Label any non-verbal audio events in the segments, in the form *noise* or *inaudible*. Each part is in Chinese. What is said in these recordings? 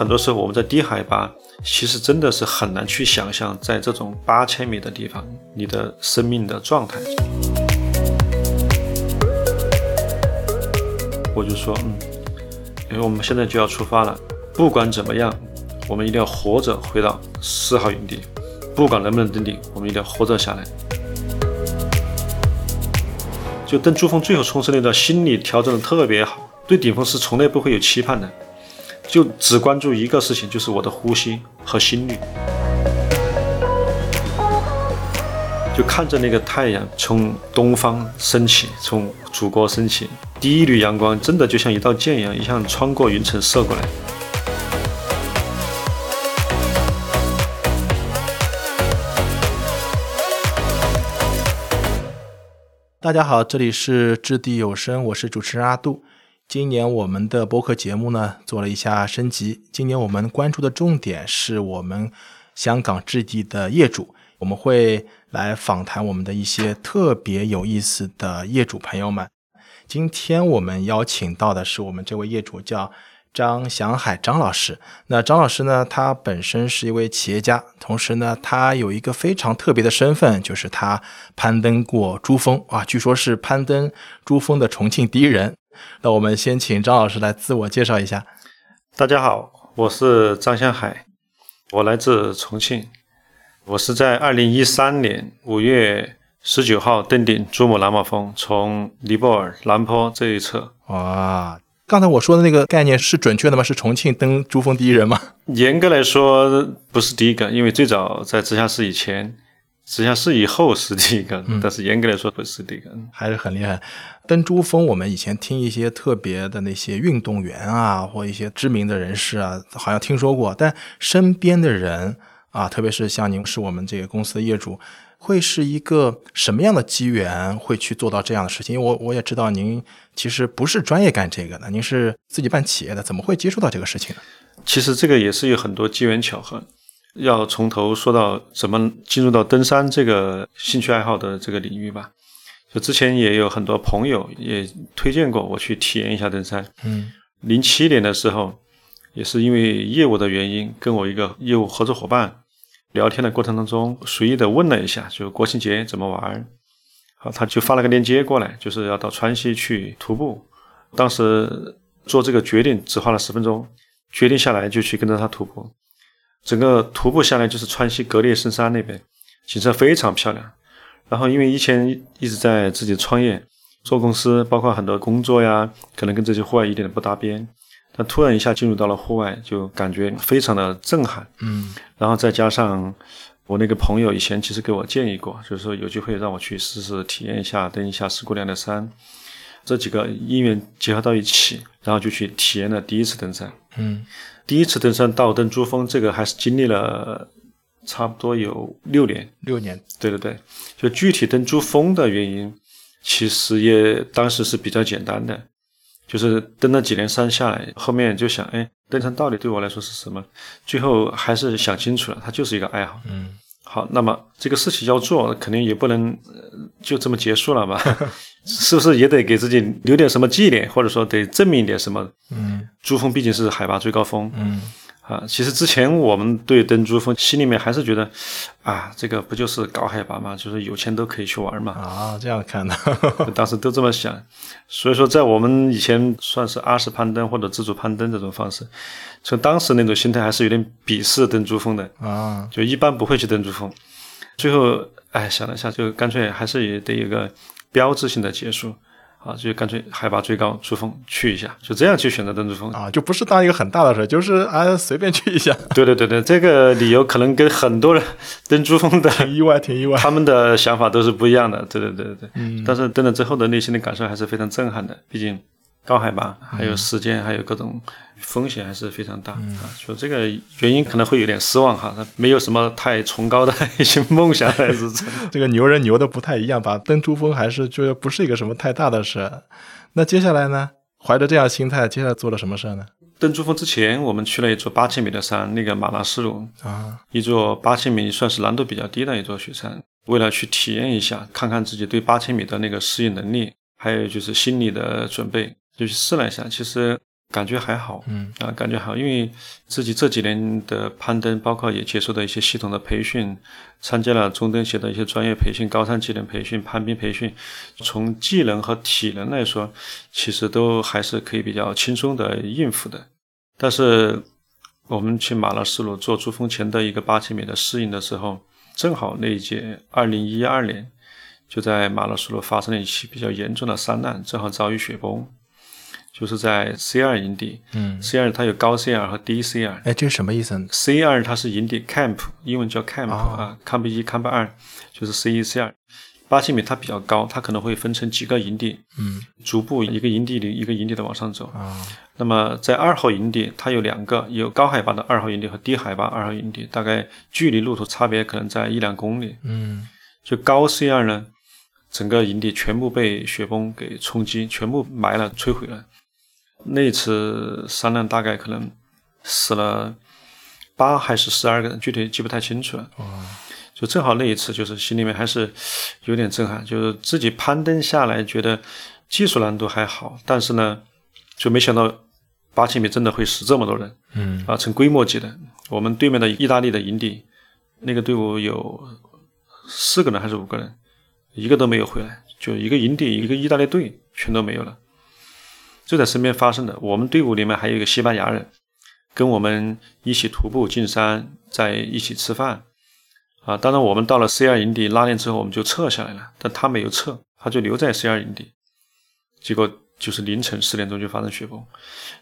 很多时候我们在低海拔，其实真的是很难去想象，在这种八千米的地方，你的生命的状态。我就说，嗯，因为我们现在就要出发了，不管怎么样，我们一定要活着回到四号营地，不管能不能登顶，我们一定要活着下来。就登珠峰最后冲刺那段，心理调整的特别好，对顶峰是从来不会有期盼的，就只关注一个事情，就是我的呼吸和心率，就看着那个太阳从东方升起，从祖国升起，第一缕阳光真的就像一道剑一样，一下穿过云层射过来。大家好，这里是掷地有声，我是主持人阿杜。今年我们的播客节目呢做了一下升级，今年我们关注的重点是我们香港置地的业主，我们会来访谈我们的一些特别有意思的业主朋友们。今天我们邀请到的是我们这位业主叫。张祥海张老师，那张老师呢？他本身是一位企业家，同时呢，他有一个非常特别的身份，就是他攀登过珠峰啊，据说是攀登珠峰的重庆第一人。那我们先请张老师来自我介绍一下。大家好，我是张向海，我来自重庆，我是在二零一三年五月十九号登顶珠穆朗玛峰，从尼泊尔南坡这一侧。哇！刚才我说的那个概念是准确的吗？是重庆登珠峰第一人吗？严格来说不是第一个，因为最早在直辖市以前，直辖市以后是第一个。但是严格来说不是第一个，还是很厉害。登珠峰，我们以前听一些特别的那些运动员啊，或一些知名的人士啊，好像听说过。但身边的人啊，特别是像您是我们这个公司的业主。会是一个什么样的机缘会去做到这样的事情？因为我我也知道您其实不是专业干这个的，您是自己办企业的，怎么会接触到这个事情呢？其实这个也是有很多机缘巧合，要从头说到怎么进入到登山这个兴趣爱好的这个领域吧。就之前也有很多朋友也推荐过我去体验一下登山。嗯，零七年的时候，也是因为业务的原因，跟我一个业务合作伙伴。聊天的过程当中，随意的问了一下，就国庆节怎么玩？好，他就发了个链接过来，就是要到川西去徒步。当时做这个决定只花了十分钟，决定下来就去跟着他徒步。整个徒步下来就是川西格列圣山那边，景色非常漂亮。然后因为以前一直在自己创业做公司，包括很多工作呀，可能跟这些户外一点都不搭边。但突然一下进入到了户外，就感觉非常的震撼。嗯，然后再加上我那个朋友以前其实给我建议过，就是说有机会让我去试试体验一下登一下石姑娘的山，这几个因缘结合到一起，然后就去体验了第一次登山。嗯，第一次登山到登珠峰，这个还是经历了差不多有六年。六年，对对对，就具体登珠峰的原因，其实也当时是比较简单的。就是登了几年山下来，后面就想，哎，登山到底对我来说是什么？最后还是想清楚了，它就是一个爱好。嗯，好，那么这个事情要做，肯定也不能就这么结束了吧？*laughs* 是不是也得给自己留点什么纪念，或者说得证明一点什么？嗯，珠峰毕竟是海拔最高峰。嗯。啊，其实之前我们对登珠峰心里面还是觉得，啊，这个不就是高海拔嘛，就是有钱都可以去玩嘛。啊，这样看的，*laughs* 当时都这么想。所以说，在我们以前算是阿式攀登或者自主攀登这种方式，从当时那种心态还是有点鄙视登珠峰的啊，就一般不会去登珠峰。最后，哎，想了一下，就干脆还是也得有个标志性的结束。啊，就干脆海拔最高珠峰去一下，就这样去选择登珠峰啊，就不是当一个很大的事，就是啊随便去一下。*laughs* 对对对对，这个理由可能跟很多人登珠峰的意外挺意外，他们的想法都是不一样的。对对对对对，嗯，但是登了之后的内心的感受还是非常震撼的，毕竟。高海拔，还有时间，还有各种风险，还是非常大啊。说这个原因可能会有点失望哈，他没有什么太崇高的 *laughs* 一些梦想来支撑。这个牛人牛的不太一样吧？登珠峰还是觉得不是一个什么太大的事。那接下来呢？怀着这样心态，接下来做了什么事呢？登珠峰之前，我们去了一座八千米的山，那个马拉斯鲁啊，一座八千米算是难度比较低的一座雪山。为了去体验一下，看看自己对八千米的那个适应能力，还有就是心理的准备。就去试了一下，其实感觉还好，嗯啊，感觉好，因为自己这几年的攀登，包括也接受的一些系统的培训，参加了中登协的一些专业培训、高山技能培训、攀冰培训，从技能和体能来说，其实都还是可以比较轻松的应付的。但是我们去马勒斯鲁做珠峰前的一个八千米的适应的时候，正好那一届二零一二年。就在马勒斯鲁发生了一起比较严重的山难，正好遭遇雪崩，就是在 C 二营地。嗯，C 二它有高 C 二和低 C 二。哎，这是什么意思呢？C 二它是营地 camp，英文叫 camp 啊，camp 一、camp 二就是 C 一、C 二。八千米它比较高，它可能会分成几个营地，嗯，逐步一个营地里一个营地的往上走。啊，那么在二号营地，它有两个，有高海拔的二号营地和低海拔二号营地，大概距离路途差别可能在一两公里。嗯，就高 C 二呢？整个营地全部被雪崩给冲击，全部埋了、摧毁了。那次山难大概可能死了八还是十二个人，具体记不太清楚了。就正好那一次，就是心里面还是有点震撼，就是自己攀登下来，觉得技术难度还好，但是呢，就没想到八千米真的会死这么多人。嗯，啊，成规模级的。我们对面的意大利的营地，那个队伍有四个人还是五个人。一个都没有回来，就一个营地，一个意大利队全都没有了，就在身边发生的。我们队伍里面还有一个西班牙人，跟我们一起徒步进山，在一起吃饭。啊，当然我们到了 C 二营地拉练之后，我们就撤下来了，但他没有撤，他就留在 C 二营地。结果就是凌晨四点钟就发生雪崩，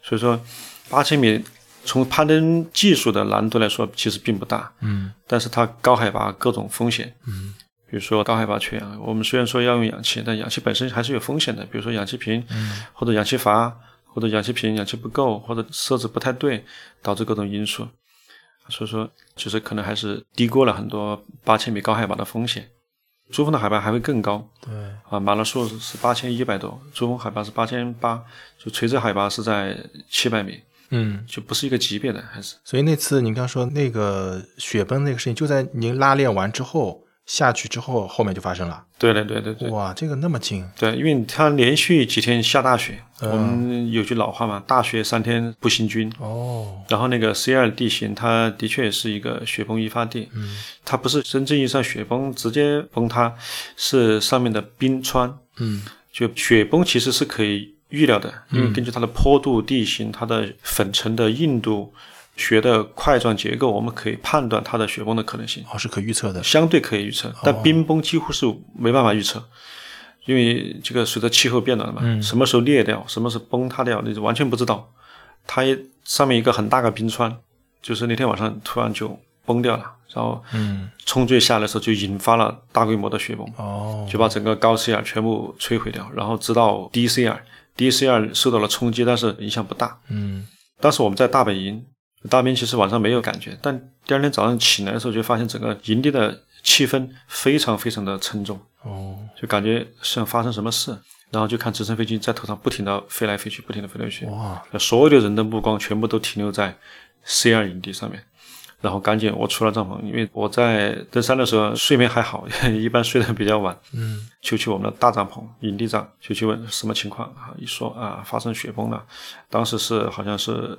所以说八千米从攀登技术的难度来说，其实并不大，嗯，但是它高海拔各种风险，嗯。比如说高海拔缺氧，我们虽然说要用氧气，但氧气本身还是有风险的。比如说氧气瓶，或者氧气阀，或者氧气瓶氧气不够，或者设置不太对，导致各种因素。所以说，就是可能还是低估了很多八千米高海拔的风险。珠峰的海拔还会更高，对啊，马拉树是八千一百多，珠峰海拔是八千八，就垂直海拔是在七百米，嗯，就不是一个级别的，还是。所以那次您刚说那个雪崩那个事情，就在您拉练完之后。下去之后，后面就发生了。对对对对对。哇，这个那么近。对，因为它连续几天下大雪，我们有句老话嘛，“大雪三天不行军”。哦。然后那个 C 二地形，它的确是一个雪崩易发地。嗯。它不是真正意义上雪崩直接崩塌，是上面的冰川。嗯。就雪崩其实是可以预料的，因为根据它的坡度、地形、它的粉尘的硬度。雪的块状结构，我们可以判断它的雪崩的可能性，哦，是可预测的，相对可以预测。但冰崩几乎是没办法预测，因为这个随着气候变暖嘛，什么时候裂掉，什么时候崩塌掉，你就完全不知道。它上面一个很大个冰川，就是那天晚上突然就崩掉了，然后嗯，冲坠下来的时候就引发了大规模的雪崩，哦，就把整个高 C R 全部摧毁掉，然后直到 D C R，D C R 受到了冲击，但是影响不大。嗯，当时我们在大本营。大兵其实晚上没有感觉，但第二天早上起来的时候，就发现整个营地的气氛非常非常的沉重，哦，就感觉像发生什么事，然后就看直升飞机在头上不停的飞来飞去，不停的飞来飞去，哇，所有的人的目光全部都停留在 C 二营地上面，然后赶紧我出了帐篷，因为我在登山的时候睡眠还好，*laughs* 一般睡得比较晚，嗯，就去我们的大帐篷营地上，就去问什么情况啊，一说啊发生雪崩了，当时是好像是。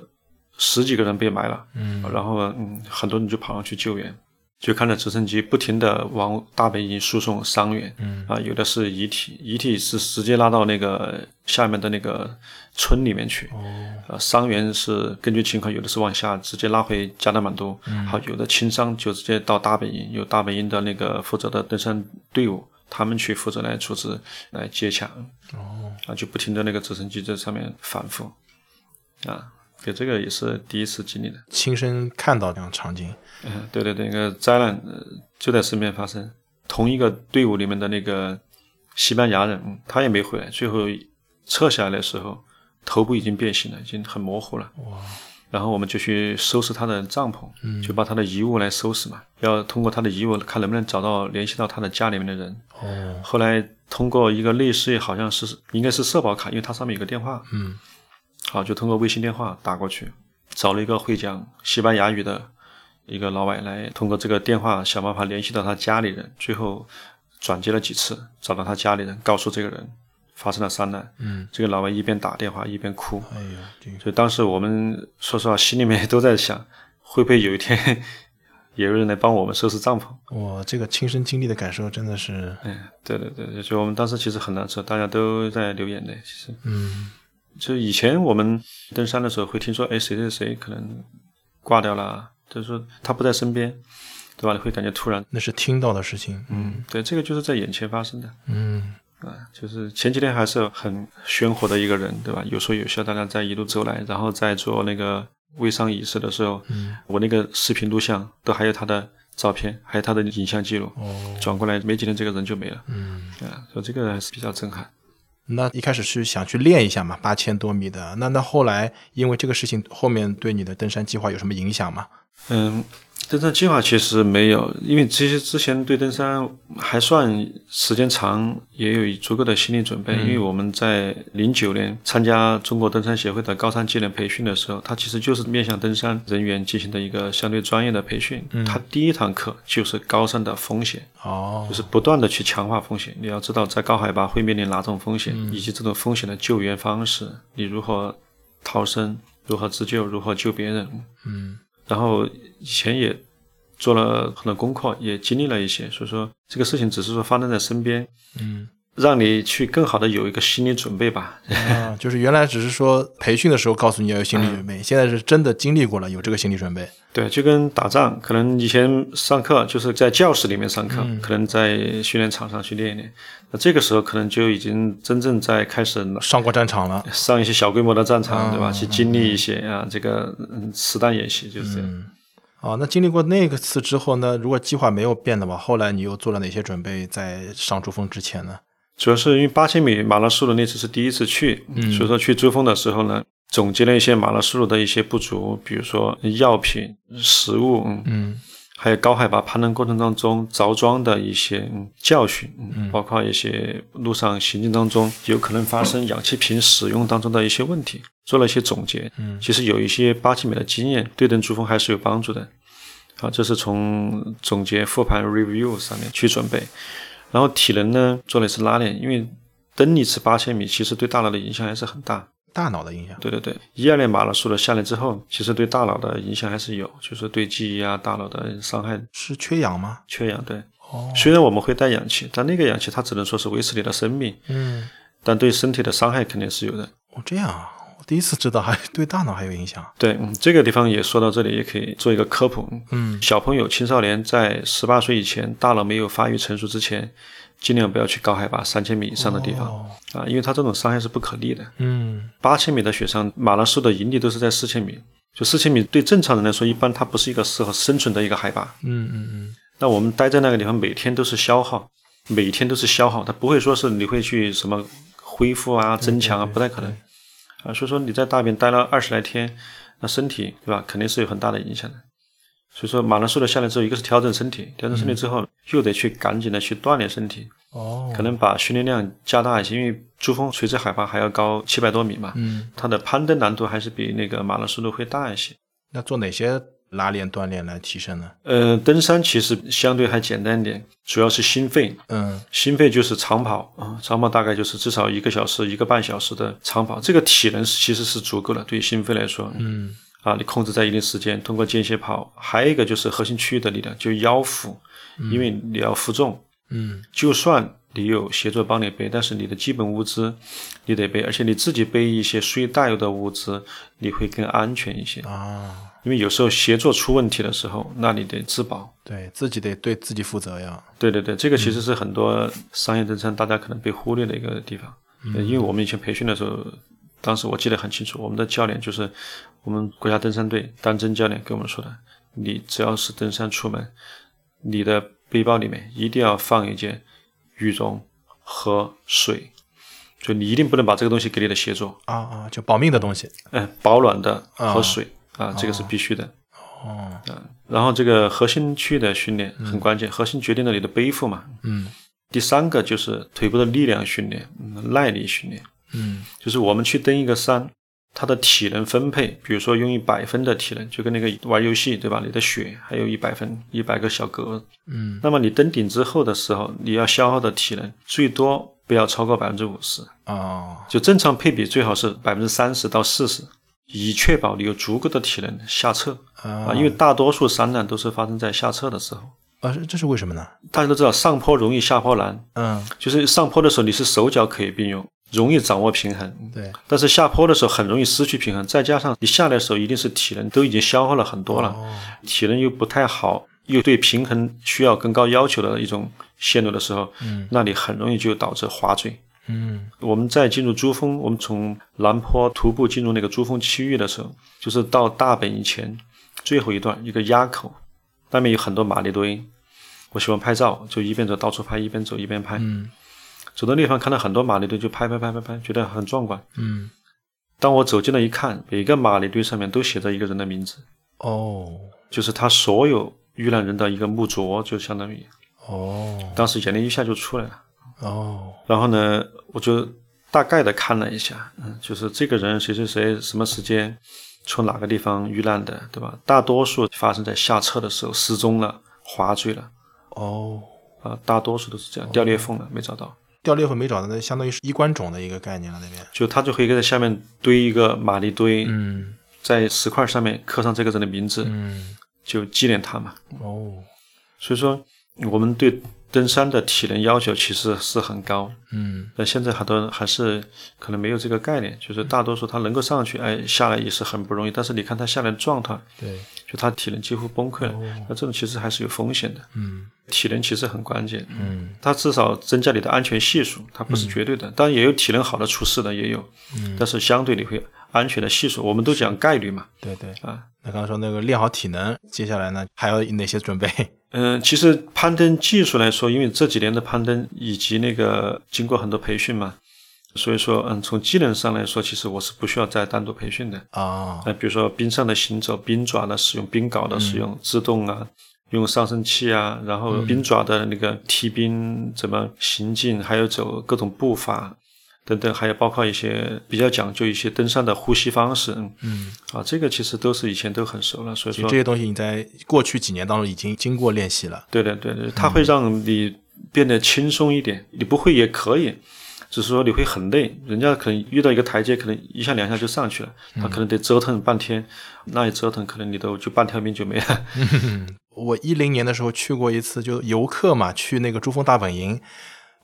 十几个人被埋了，嗯，然后嗯，很多人就跑上去救援，就看着直升机不停的往大本营输送伤员，嗯，啊，有的是遗体，遗体是直接拉到那个下面的那个村里面去，哦，呃，伤员是根据情况，有的是往下直接拉回加德满都，嗯，好，有的轻伤就直接到大本营，有大本营的那个负责的登山队伍，他们去负责来处置来接抢，哦，啊，就不停的那个直升机在上面反复，啊。给这个也是第一次经历的，亲身看到这样场景。嗯，对对对，那个灾难就在身边发生。同一个队伍里面的那个西班牙人，他也没回来。最后撤下来的时候，头部已经变形了，已经很模糊了。哇！然后我们就去收拾他的帐篷，嗯，就把他的遗物来收拾嘛，要通过他的遗物看能不能找到联系到他的家里面的人。哦。后来通过一个类似好像是应该是社保卡，因为它上面有个电话。嗯。好，就通过微信电话打过去，找了一个会讲西班牙语的一个老外来，通过这个电话想办法联系到他家里人。最后转接了几次，找到他家里人，告诉这个人发生了山难。嗯，这个老外一边打电话一边哭，哎呦，这个所以当时我们说实话心里面都在想，会不会有一天也有人来帮我们收拾帐篷？我这个亲身经历的感受真的是，嗯，对对对，就我们当时其实很难受，大家都在流眼泪。其实，嗯就以前我们登山的时候会听说，哎，谁谁谁可能挂掉了，就是说他不在身边，对吧？你会感觉突然，那是听到的事情。嗯，对，这个就是在眼前发生的。嗯啊，就是前几天还是很鲜活的一个人，对吧？有说有笑，大家在一路走来，然后在做那个微商仪式的时候，嗯我那个视频录像都还有他的照片，还有他的影像记录。哦转过来没几天，这个人就没了。嗯，啊，所以这个还是比较震撼。那一开始是想去练一下嘛，八千多米的。那那后来因为这个事情，后面对你的登山计划有什么影响吗？嗯，登山计划其实没有，因为其实之前对登山还算时间长，也有足够的心理准备。因为我们在零九年参加中国登山协会的高山技能培训的时候，它其实就是面向登山人员进行的一个相对专业的培训。它第一堂课就是高山的风险，哦就是不断的去强化风险。你要知道，在高海拔会面临哪种风险，以及这种风险的救援方式，你如何逃生，如何自救，如何救别人。嗯然后以前也做了很多功课，也经历了一些，所以说这个事情只是说发生在身边，嗯。让你去更好的有一个心理准备吧。啊，就是原来只是说培训的时候告诉你要有心理准备，现在是真的经历过了，有这个心理准备。对，就跟打仗，可能以前上课就是在教室里面上课，可能在训练场上去练一练，那这个时候可能就已经真正在开始上过战场了。上一些小规模的战场，对吧？去经历一些啊，这个嗯实弹演习就是这样。哦，那经历过那个次之后呢？如果计划没有变的话，后来你又做了哪些准备？在上珠峰之前呢？主要是因为八千米马拉松的那次是第一次去，所以说去珠峰的时候呢，总结了一些马拉松的一些不足，比如说药品、食物，嗯，嗯。还有高海拔攀登过程当中着装的一些、嗯、教训，嗯，包括一些路上行进当中有可能发生氧气瓶使用当中的一些问题，做了一些总结。嗯。其实有一些八千米的经验，对登珠峰还是有帮助的。好，这是从总结复盘 review 上面去准备，然后体能呢做了一次拉练，因为蹬一次八千米其实对大脑的影响还是很大。大脑的影响。对对对，一二年马拉松的下来之后，其实对大脑的影响还是有，就是对记忆啊、大脑的伤害、是缺氧吗？缺氧。对，哦，虽然我们会带氧气，但那个氧气它只能说是维持你的生命，嗯，但对身体的伤害肯定是有的。哦，这样啊，我第一次知道还对大脑还有影响。对，嗯，这个地方也说到这里，也可以做一个科普。嗯小朋友、青少年在十八岁以前，大脑没有发育成熟之前，尽量不要去高海拔三千米以上的地方、哦啊，因为它这种伤害是不可逆的。嗯八千米的雪山，马拉松的营地都是在四千米，就四千米对正常人来说，一般它不是一个适合生存的一个海拔。嗯嗯嗯，那我们待在那个地方，每天都是消耗，每天都是消耗，它不会说是你会去什么恢复啊、增强啊，不太可能啊。所以说你在大便待了二十来天，那身体对吧，肯定是有很大的影响的。所以说马拉松的下来之后，一个是调整身体，调整身体之后，又得去赶紧的去锻炼身体，哦，可能把训练量加大一些，因为珠峰垂直海拔还要高七百多米嘛，嗯，它的攀登难度还是比那个马拉松的会大一些。那做哪些拉练锻炼来提升呢？呃，登山其实相对还简单一点，主要是心肺，嗯。心肺就是长跑啊，长跑大概就是至少一个小时、一个半小时的长跑，这个体能其实是足够的，对于心肺来说，嗯。啊，你控制在一定时间，通过间歇跑，还有一个就是核心区域的力量，就腰腹，因为你要负重，嗯。就算你有协作帮你背，但是你的基本物资你得背，而且你自己背一些随带有的物资，你会更安全一些，啊，因为有时候协作出问题的时候，那你得自保。对自己得对自己负责呀。对对对，这个其实是很多商业登山大家可能被忽略的一个地方，嗯因为我们以前培训的时候，当时我记得很清楚，我们的教练就是我们国家登山队丹真教练跟我们说的，你只要是登山出门，你的背包里面一定要放一件羽绒和水，就你一定不能把这个东西给你的协作，啊啊，就保命的东西。嗯、保暖的和水啊，这个是必须的。哦，嗯然后这个核心区域的训练很关键，核心决定了你的背负嘛。嗯。第三个就是腿部的力量训练，嗯耐力训练，嗯。就是我们去登一个山，它的体能分配，比如说用一百分的体能，就跟那个玩游戏对吧？你的血还有一百分，一百个小格，嗯。那么你登顶之后的时候，你要消耗的体能最多不要超过百分之五十。哦，就正常配比最好是百分之三十到四十，以确保你有足够的体能下撤啊。因为大多数山难都是发生在下撤的时候。啊，这是为什么呢？大家都知道上坡容易下坡难，嗯，就是上坡的时候你是手脚可以并用，容易掌握平衡。对，但是下坡的时候很容易失去平衡，再加上你下来的时候一定是体能都已经消耗了很多了，体能又不太好，又对平衡需要更高要求的一种线路的时候，嗯，那你很容易就导致滑坠。嗯，我们在进入珠峰，我们从南坡徒步进入那个珠峰区域的时候，就是到大本营前最后一段一个垭口。那边有很多马力堆，我喜欢拍照，就一边走到处拍，一边走一边拍。嗯，走到地方看到很多马力堆，就拍拍拍拍拍，觉得很壮观。嗯，当我走进了一看，每个马力堆上面都写着一个人的名字，哦，就是他所有遇难人的一个墓卓，就相当于。哦，当时眼泪一下就出来了。哦，然后呢，我就大概的看了一下，嗯，就是这个人谁谁谁什么时间。从哪个地方遇难的，对吧？大多数发生在下撤的时候失踪了、滑坠了。哦，啊，大多数都是这样，掉裂缝了，没找到。掉裂缝没找到，那相当于是衣冠冢的一个概念了，那边。就他就可以在下面堆一个马力堆，嗯，在石块上面刻上这个人的名字，嗯，就纪念他嘛。哦，所以说我们对。登山的体能要求其实是很高，嗯，但现在很多人还是可能没有这个概念，就是大多数他能够上去，哎，下来也是很不容易。但是你看他下来的状态，对，就他体能几乎崩溃了，那这种其实还是有风险的，嗯，体能其实很关键，嗯，它至少增加你的安全系数，它不是绝对的，当然也有体能好的出事的也有，嗯，但是相对你会安全的系数，我们都讲概率嘛，对对，啊，那刚刚说那个练好体能，接下来呢还要哪些准备？嗯，其实攀登技术来说，因为这几年的攀登以及那个经过很多培训嘛，所以说，嗯，从技能上来说，其实我是不需要再单独培训的啊。那比如说冰上的行走、冰爪的使用、冰镐的使用、制动啊，用上升器啊，然后冰爪的那个踢冰怎么行进，还有走各种步伐。等等，还有包括一些比较讲究一些登山的呼吸方式，嗯，啊，这个其实都是以前都很熟了，所以说这些东西你在过去几年当中已经经过练习了。对的，对的，它会让你变得轻松一点，你不会也可以，只是说你会很累。人家可能遇到一个台阶，可能一下两下就上去了，他可能得折腾半天，那一折腾可能你都就半条命就没了。我一零年的时候去过一次，就游客嘛，去那个珠峰大本营。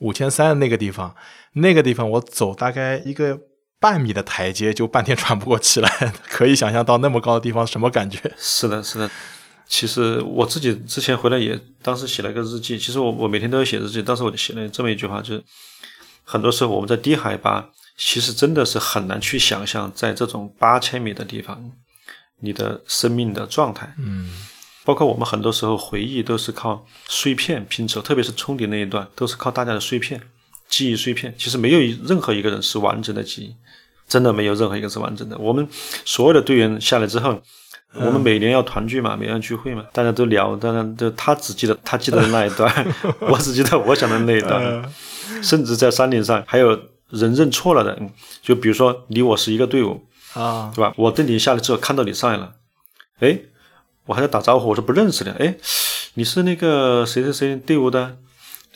五千三那个地方，那个地方我走大概一个半米的台阶就半天喘不过气来，可以想象到那么高的地方什么感觉？是的，是的。其实我自己之前回来也当时写了个日记，其实我我每天都要写日记，当时我就写了这么一句话，就是很多时候我们在低海拔，其实真的是很难去想象在这种八千米的地方，你的生命的状态。嗯。包括我们很多时候回忆都是靠碎片拼凑，特别是冲顶那一段，都是靠大家的碎片记忆碎片。其实没有任何一个人是完整的记忆，真的没有任何一个是完整的。我们所有的队员下来之后，我们每年要团聚嘛，每年聚会嘛，大家都聊，当然就他只记得他记得的那一段，*laughs* 我只记得我想的那一段。*laughs* 甚至在山顶上还有人认错了的，就比如说你我是一个队伍啊，对吧？我登顶下来之后看到你上来了，哎。我还在打招呼，我说不认识的，哎，你是那个谁谁谁队伍的？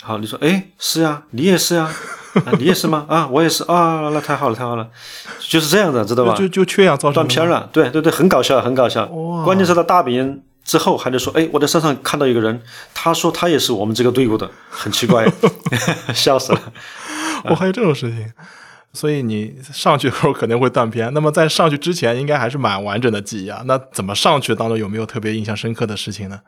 好，你说，哎，是呀，你也是呀，*laughs* 啊，你也是吗？啊，我也是啊，那太好了，太好了，就是这样的，知道吧？就就缺氧造成断片了，对对对，很搞笑，很搞笑。关键是他大本营之后，还得说，哎，我在山上看到一个人，他说他也是我们这个队伍的，很奇怪，*laughs* 笑死了。*laughs* 我还有这种事情。所以你上去的时候可能会断片，那么在上去之前应该还是蛮完整的记忆啊。那怎么上去当中有没有特别印象深刻的事情呢？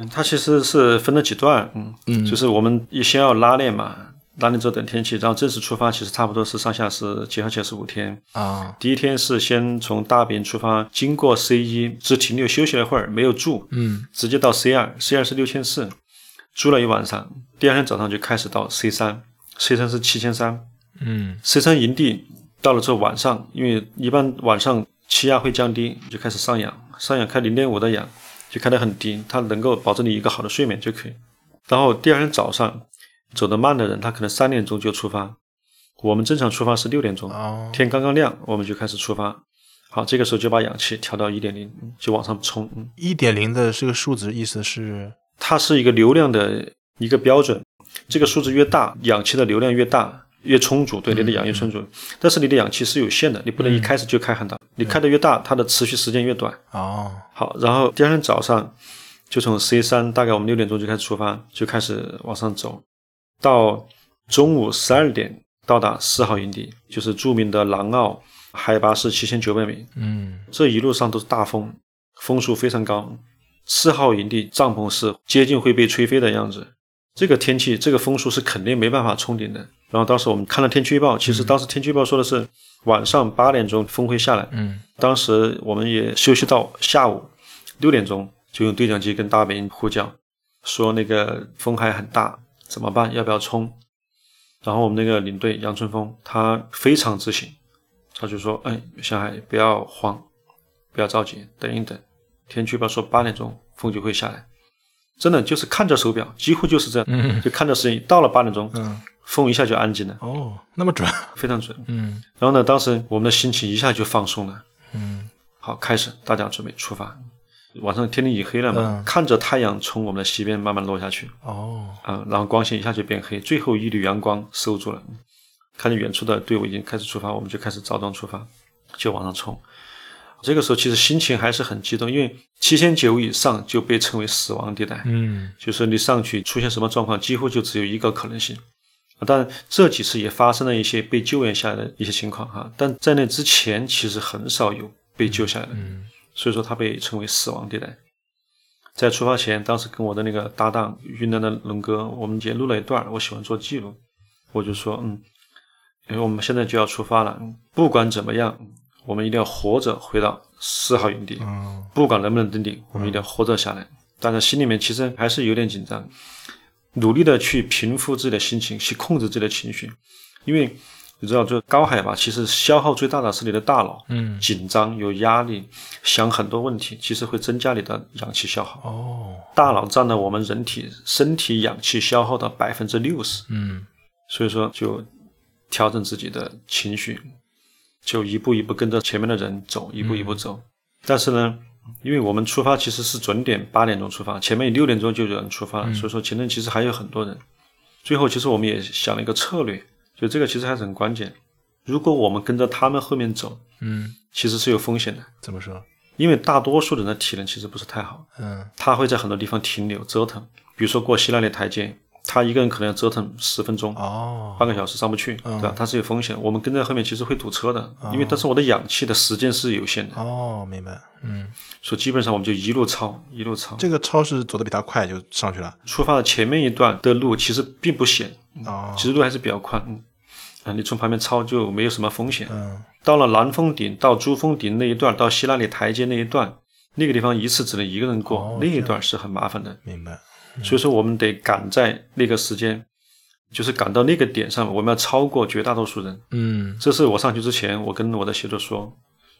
嗯，它其实是分了几段，嗯嗯，就是我们先要拉练嘛，拉练之后等天气，然后正式出发，其实差不多是上下是结合起来是五天啊。第一天是先从大本营出发，经过 C 一，只停留休息了一会儿，没有住，嗯，直接到 C 二，C 二是六千四，住了一晚上，第二天早上就开始到 C 三，C 三是七千三。嗯，C 三营地到了之后，晚上因为一般晚上气压会降低，就开始上氧，上氧开零点五的氧，就开得很低，它能够保证你一个好的睡眠就可以。然后第二天早上走得慢的人，他可能三点钟就出发，我们正常出发是六点钟，天刚刚亮我们就开始出发。好，这个时候就把氧气调到一点零，就往上冲。一点零的这个数值意思是，它是一个流量的一个标准，这个数字越大，氧气的流量越大。越充足，对你的氧越充足。但是你的氧气是有限的，你不能一开始就开很大，你开的越大，它的持续时间越短。哦，好，然后第二天早上就从 C 三，大概我们六点钟就开始出发，就开始往上走，到中午十二点到达四号营地，就是著名的南澳，海拔是七千九百米。嗯这一路上都是大风，风速非常高。四号营地帐篷是接近会被吹飞的样子，这个天气，这个风速是肯定没办法冲顶的。然后当时我们看了天气预报，其实当时天气预报说的是晚上八点钟风会下来，嗯当时我们也休息到下午六点钟，就用对讲机跟大本营呼叫，说那个风还很大，怎么办？要不要冲？然后我们那个领队杨春风他非常自信，他就说：“哎，小孩不要慌，不要着急，等一等。天气预报说八点钟风就会下来，真的就是看着手表，几乎就是这样，嗯就看着时间，到了八点钟，嗯，风一下就安静了，哦，那么准，非常准。嗯然后呢，当时我们的心情一下就放松了。嗯好，开始，大家准备出发。晚上天已经黑了嘛，嗯看着太阳从我们的西边慢慢落下去，哦，啊、然后光线一下就变黑，最后一缕阳光收住了。看见远处的队伍已经开始出发，我们就开始着装出发，就往上冲。这个时候其实心情还是很激动，因为七千九以上就被称为死亡地带，嗯就是你上去出现什么状况，几乎就只有一个可能性。啊当然，这几次也发生了一些被救援下来的一些情况哈，但在那之前其实很少有被救下来的。嗯所以说它被称为死亡地带。在出发前，当时跟我的那个搭档云南的龙哥，我们也录了一段，我喜欢做记录，我就说，嗯，因为我们现在就要出发了，不管怎么样，我们一定要活着回到四号营地，嗯不管能不能登顶，我们一定要活着下来。但是心里面其实还是有点紧张，努力的去平复自己的心情，去控制自己的情绪，因为你知道，就高海拔，其实消耗最大的是你的大脑，嗯。紧张、有压力，想很多问题，其实会增加你的氧气消耗。哦，大脑占了我们人体身体氧气消耗的百分之六十，嗯。所以说就调整自己的情绪，就一步一步跟着前面的人走，一步一步走。但是呢，因为我们出发其实是准点八点钟出发，前面六点钟就有人出发了，所以说前面其实还有很多人。最后其实我们也想了一个策略，就这个其实还是很关键。如果我们跟着他们后面走，嗯，其实是有风险的，怎么说？因为大多数人的体能其实不是太好，嗯他会在很多地方停留折腾，比如说过希腊的台阶，他一个人可能要折腾十分钟，哦，半个小时上不去，对吧？它是有风险。我们跟在后面其实会堵车的，因为但是我的氧气的时间是有限的，哦，明白。嗯，所以基本上我们就一路超，一路超。这个超是走的比他快，就上去了。出发的前面一段的路其实并不险，哦，其实路还是比较宽，嗯，啊，你从旁边超就没有什么风险。嗯到了南峰顶到珠峰顶那一段，到希拉里台阶那一段，那个地方一次只能一个人过，哦那一段是很麻烦的。明白。所以说我们得赶在那个时间，就是赶到那个点上，我们要超过绝大多数人。嗯这是我上去之前，我跟我的协作说，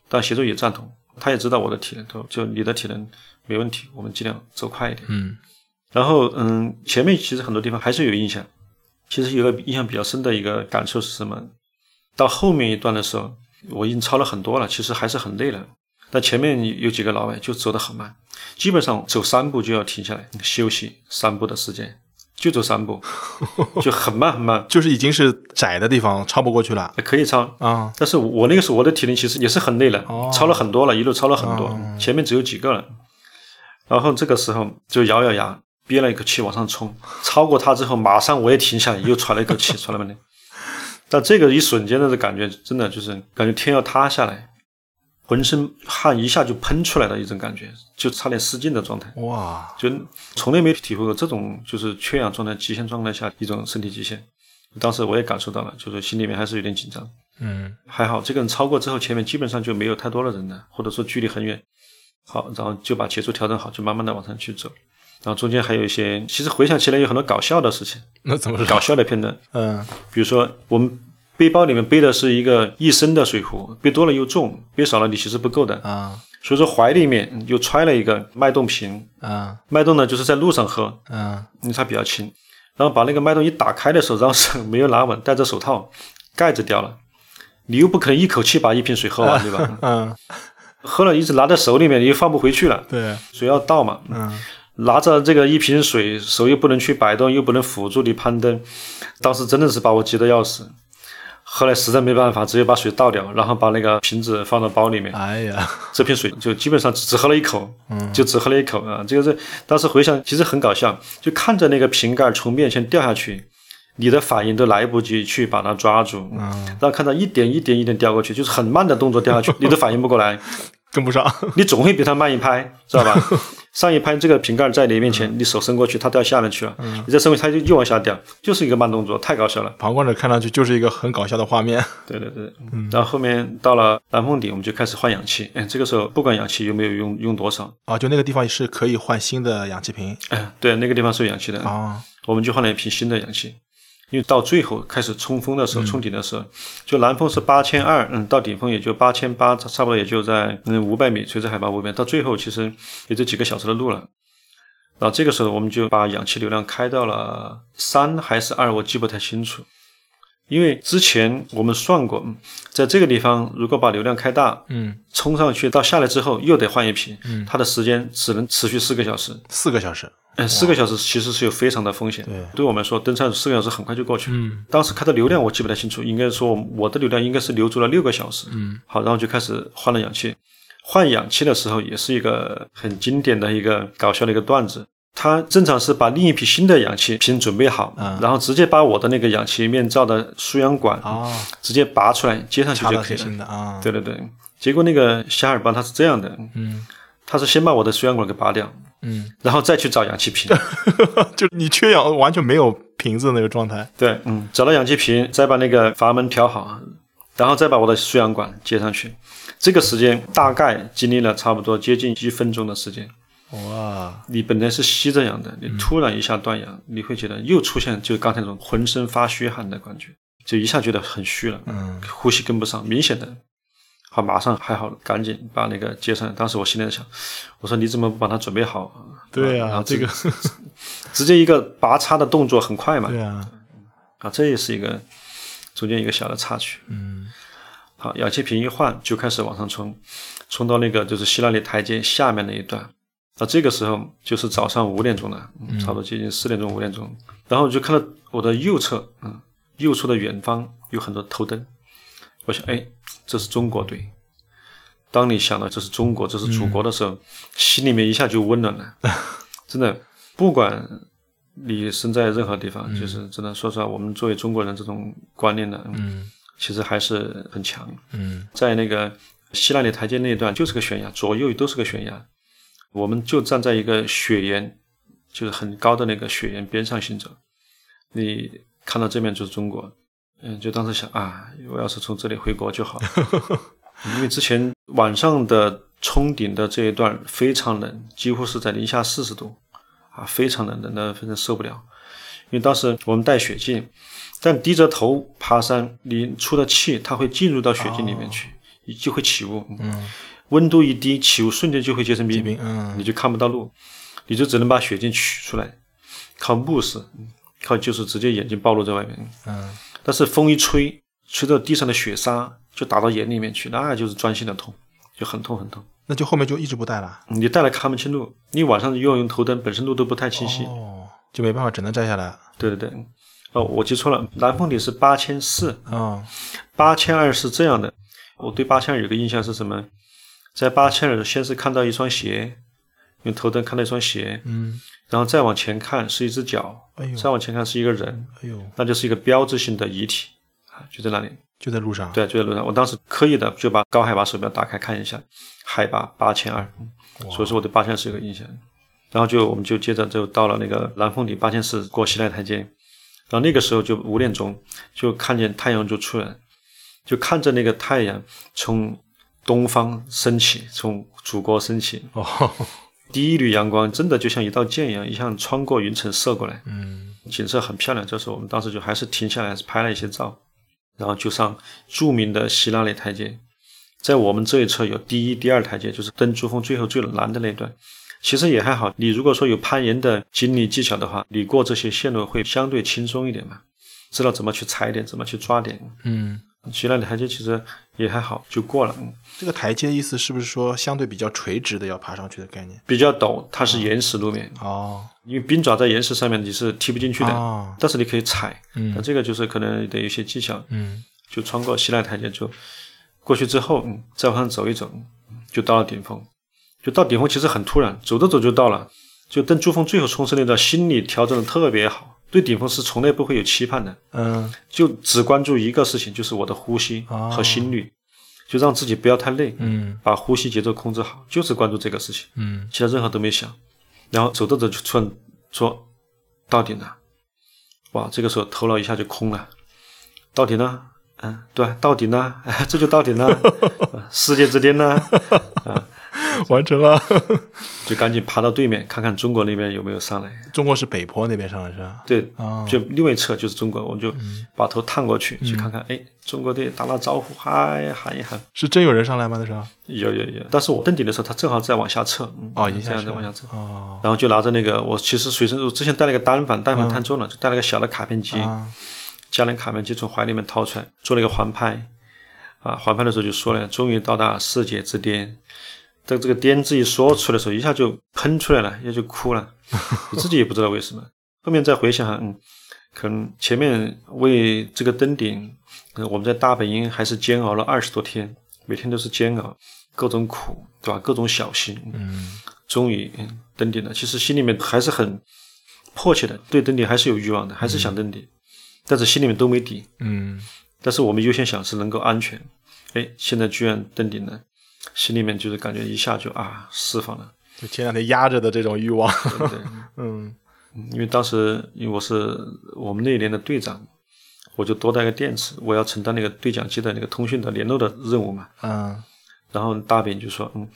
但协作也赞同，他也知道我的体能，都就你的体能没问题，我们尽量走快一点。嗯然后，嗯，前面其实很多地方还是有印象。其实有个印象比较深的一个感受是什么？到后面一段的时候，我已经超了很多了，其实还是很累了。但前面有几个老外就走得很慢，基本上走三步就要停下来休息三步的时间，就走三步，*laughs* 就很慢很慢，就是已经是窄的地方，超不过去了。可以超。啊，但是我那个时候我的体能其实也是很累了，哦超了很多了，一路超了很多，哦前面只有几个了。然后这个时候就咬咬牙，憋了一口气往上冲，超过他之后，马上我也停下来，又喘了一口气，喘了半天。*laughs* 但这个一瞬间的感觉，真的就是感觉天要塌下来，浑身汗一下就喷出来的一种感觉，就差点失禁的状态，哇，就从来没体会过这种就是缺氧状态、极限状态下一种身体极限。当时我也感受到了，就是心里面还是有点紧张。嗯还好，这个人超过之后，前面基本上就没有太多的人了，或者说距离很远。好，然后就把节奏调整好，就慢慢的往上去走。然后中间还有一些，其实回想起来有很多搞笑的事情，那怎么说？搞笑的片段，嗯比如说我们背包里面背的是一个一升的水壶，背多了又重，背少了你其实不够的，啊所以说怀里面又揣了一个脉动瓶，啊脉动呢就是在路上喝，啊因为它比较轻。然后把那个脉动一打开的时候，然后手没有拿稳，戴着手套，盖子掉了。你又不可能一口气把一瓶水喝完，对吧？嗯，*laughs* 喝了一直拿在手里面，你又放不回去了，对，水要倒嘛。嗯拿着这个一瓶水，手又不能去摆动，又不能辅助你攀登，当时真的是把我急得要死。后来实在没办法，直接把水倒掉，然后把那个瓶子放到包里面。哎呀，这瓶水就基本上只喝了一口，就只喝了一口啊！这个是当时回想，其实很搞笑，就看着那个瓶盖从面前掉下去，你的反应都来不及去把它抓住，然后看到一点一点一点掉过去，就是很慢的动作掉下去，你都反应不过来，*laughs* 跟不上。*laughs* 你总会比他慢一拍，知道吧？上一拍这个瓶盖在你面前，你手伸过去，它掉下面去了，你再伸过去，它就又往下掉，就是一个慢动作，太搞笑了。旁观者看上去就是一个很搞笑的画面。对对对，然后后面到了蓝峰顶，我们就开始换氧气。哎，这个时候不管氧气有没有用，用多少啊，就那个地方是可以换新的氧气瓶。哎，对，那个地方是有氧气的啊，我们就换了一瓶新的氧气。因为到最后开始冲锋的时候，冲顶的时候，就南峰是八千二，嗯，到顶峰也就八千八，差不多也就在嗯五百米垂直海拔五百，到最后其实也就几个小时的路了。然后这个时候我们就把氧气流量开到了三还是二，我记不太清楚。因为之前我们算过，在这个地方如果把流量开大，嗯，冲上去到下来之后又得换一瓶，嗯，它的时间只能持续四个小时，四个小时。嗯，四个小时其实是有非常的风险。对，对我们说登山四个小时很快就过去了。嗯，当时开的流量我记不太清楚，应该说我的流量应该是留足了六个小时。嗯，好，然后就开始换了氧气。换氧气的时候也是一个很经典的一个搞笑的一个段子。他正常是把另一批新的氧气瓶准备好，然后直接把我的那个氧气面罩的输氧管啊直接拔出来接上去就可以了。啊，对对对。结果那个夏尔邦他是这样的，嗯，他是先把我的输氧管给拔掉。嗯，然后再去找氧气瓶，*laughs* 就你缺氧完全没有瓶子那个状态。对，嗯，找到氧气瓶，再把那个阀门调好，然后再把我的输氧管接上去。这个时间大概经历了差不多接近一分钟的时间。哇！你本来是吸着氧的，你突然一下断氧，你会觉得又出现就刚才那种浑身发虚汗的感觉，就一下觉得很虚了，嗯，呼吸跟不上，明显的。好，马上还好，赶紧把那个接上。当时我心里在想，我说你怎么不把它准备好？对呀，然后这个 *laughs* 直接一个拔插的动作很快嘛。对啊，啊，这也是一个中间一个小的插曲。嗯，好，氧气瓶一换就开始往上冲，冲到那个就是希拉里台阶下面那一段。那这个时候就是早上五点钟了，嗯差不多接近四点钟五点钟。然后我就看到我的右侧，嗯，右侧的远方有很多头灯。我想，哎。这是中国队。当你想到这是中国，这是祖国的时候，心里面一下就温暖了。*laughs* 真的，不管你身在任何地方，就是真的说实话，我们作为中国人，这种观念呢，嗯，其实还是很强。嗯，在那个希腊里台阶那一段，就是个悬崖，左右都是个悬崖，我们就站在一个雪岩，就是很高的那个雪岩边上行走。你看到这面就是中国。嗯，就当时想啊，我要是从这里回国就好了，*laughs* 因为之前晚上的冲顶的这一段非常冷，几乎是在零下四十度，啊，非常冷，冷的非常受不了。因为当时我们戴雪镜，但低着头爬山，你出的气它会进入到雪镜里面去，就会起雾。嗯，温度一低，起雾瞬间就会结成冰，嗯，你就看不到路，你就只能把雪镜取出来，靠目视，靠就是直接眼睛暴露在外面。嗯。但是风一吹，吹到地上的雪沙就打到眼里面去，那就是钻心的痛，就很痛很痛。那就后面就一直不戴了。你戴了看不清路，你晚上又要用头灯，本身路都不太清晰，哦，就没办法，只能摘下来。对对对，哦，我记错了，蓝凤顶是八千四啊，八千二是这样的。我对八千二有个印象是什么？在八千二先是看到一双鞋，用头灯看到一双鞋，嗯。然后再往前看是一只脚，哎呦，再往前看是一个人，哎呦，那就是一个标志性的遗体啊，就在那里，就在路上，对，就在路上。我当时刻意的就把高海拔手表打开看一下，海拔八千二，所以说我对八千二是有个印象。然后就我们就接着就到了那个南峰顶八千四过西奈台阶，然后那个时候就五点钟，就看见太阳就出来，就看着那个太阳从东方升起，从祖国升起。哦。第一缕阳光真的就像一道箭一样，一下穿过云层射过来，嗯，景色很漂亮。这时候我们当时就还是停下来拍了一些照，然后就上著名的希拉里台阶。在我们这一侧有第一、第二台阶，就是登珠峰最后最难的那段。其实也还好，你如果说有攀岩的经历技巧的话，你过这些线路会相对轻松一点嘛，知道怎么去踩点，怎么去抓点，嗯。希拉里台阶其实也还好，就过了。这个台阶意思是不是说相对比较垂直的要爬上去的概念？比较陡，它是岩石路面哦。因为冰爪在岩石上面你是踢不进去的，哦、但是你可以踩。嗯，那这个就是可能得有些技巧。嗯，就穿过西奈台阶就过去之后，嗯，再往上走一走，就到了顶峰。就到顶峰其实很突然，走着走就到了。就等珠峰最后冲刺那段，心理调整的特别好，对顶峰是从来不会有期盼的。嗯，就只关注一个事情，就是我的呼吸和心率，就让自己不要太累。嗯，把呼吸节奏控制好，就是关注这个事情。嗯，其他任何都没想。然后走着走就突然说到顶了，哇，这个时候头脑一下就空了。到顶了，嗯，对，到顶了，哎，*laughs* 这就到顶了，*laughs* 世界之巅呢，*laughs* 啊。*laughs* 完成了，*laughs* 就赶紧爬到对面看看中国那边有没有上来。中国是北坡那边上来是吧？对，哦就另外一侧就是中国，我们就把头探过去、去看看。哎，中国队打打招呼，嗨，喊一喊。是真有人上来吗？那时候？有有有，但是我登顶的时候，他正好在往下撤。嗯哦，已经这样下在往下撤。哦然后就拿着那个，我其实随身我之前带了个单反，单反太重了，就带了个小的卡片机，啊，将那卡片机从怀里面掏出来，做了一个环拍。啊，环拍的时候就说了，终于到达世界之巅。等这个“颠”字一说出来的时候，一下就喷出来了，一下就哭了，*laughs* 我自己也不知道为什么。后面再回想，嗯，可能前面为这个登顶，呃我们在大本营还是煎熬了二十多天，每天都是煎熬，各种苦，对吧？各种小心，嗯终于嗯登顶了。其实心里面还是很迫切的，对登顶还是有欲望的，还是想登顶，但是心里面都没底。嗯但是我们优先想是能够安全。哎，现在居然登顶了，心里面就是感觉一下就啊释放了，就前两天压着的这种欲望。对不对？*laughs* 嗯因为当时因为我是我们那一年的队长，我就多带个电池，我要承担那个对讲机的那个通讯的联络的任务嘛。嗯然后大饼就说，嗯，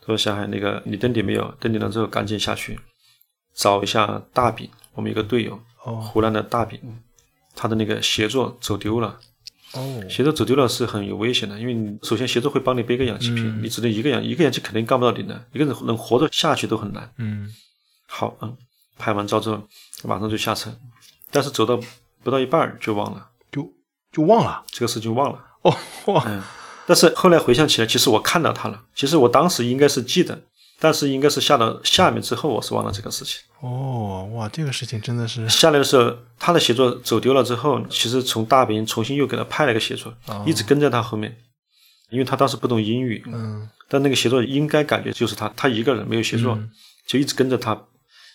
他说小海那个你登顶没有？登顶了之后赶紧下去找一下大饼，我们一个队友，哦湖南的大饼，他的那个协作走丢了。哦鞋子走丢了是很有危险的，因为你首先鞋子会帮你背个氧气瓶，你只能一个氧一个氧气肯定干不到顶的，一个人能活着下去都很难。嗯好，嗯，拍完照之后马上就下车，但是走到不到一半就忘了就就忘了。这个事情忘了。哦哇嗯，但是后来回想起来，其实我看到他了，其实我当时应该是记得，但是应该是下到下面之后，我是忘了这个事情。哦哇，这个事情真的是下来的时候，他的写作走丢了之后，其实从大本营重新又给他派了一个写作，一直跟在他后面，因为他当时不懂英语，嗯。但那个写作应该感觉就是他，他一个人没有写作，就一直跟着他。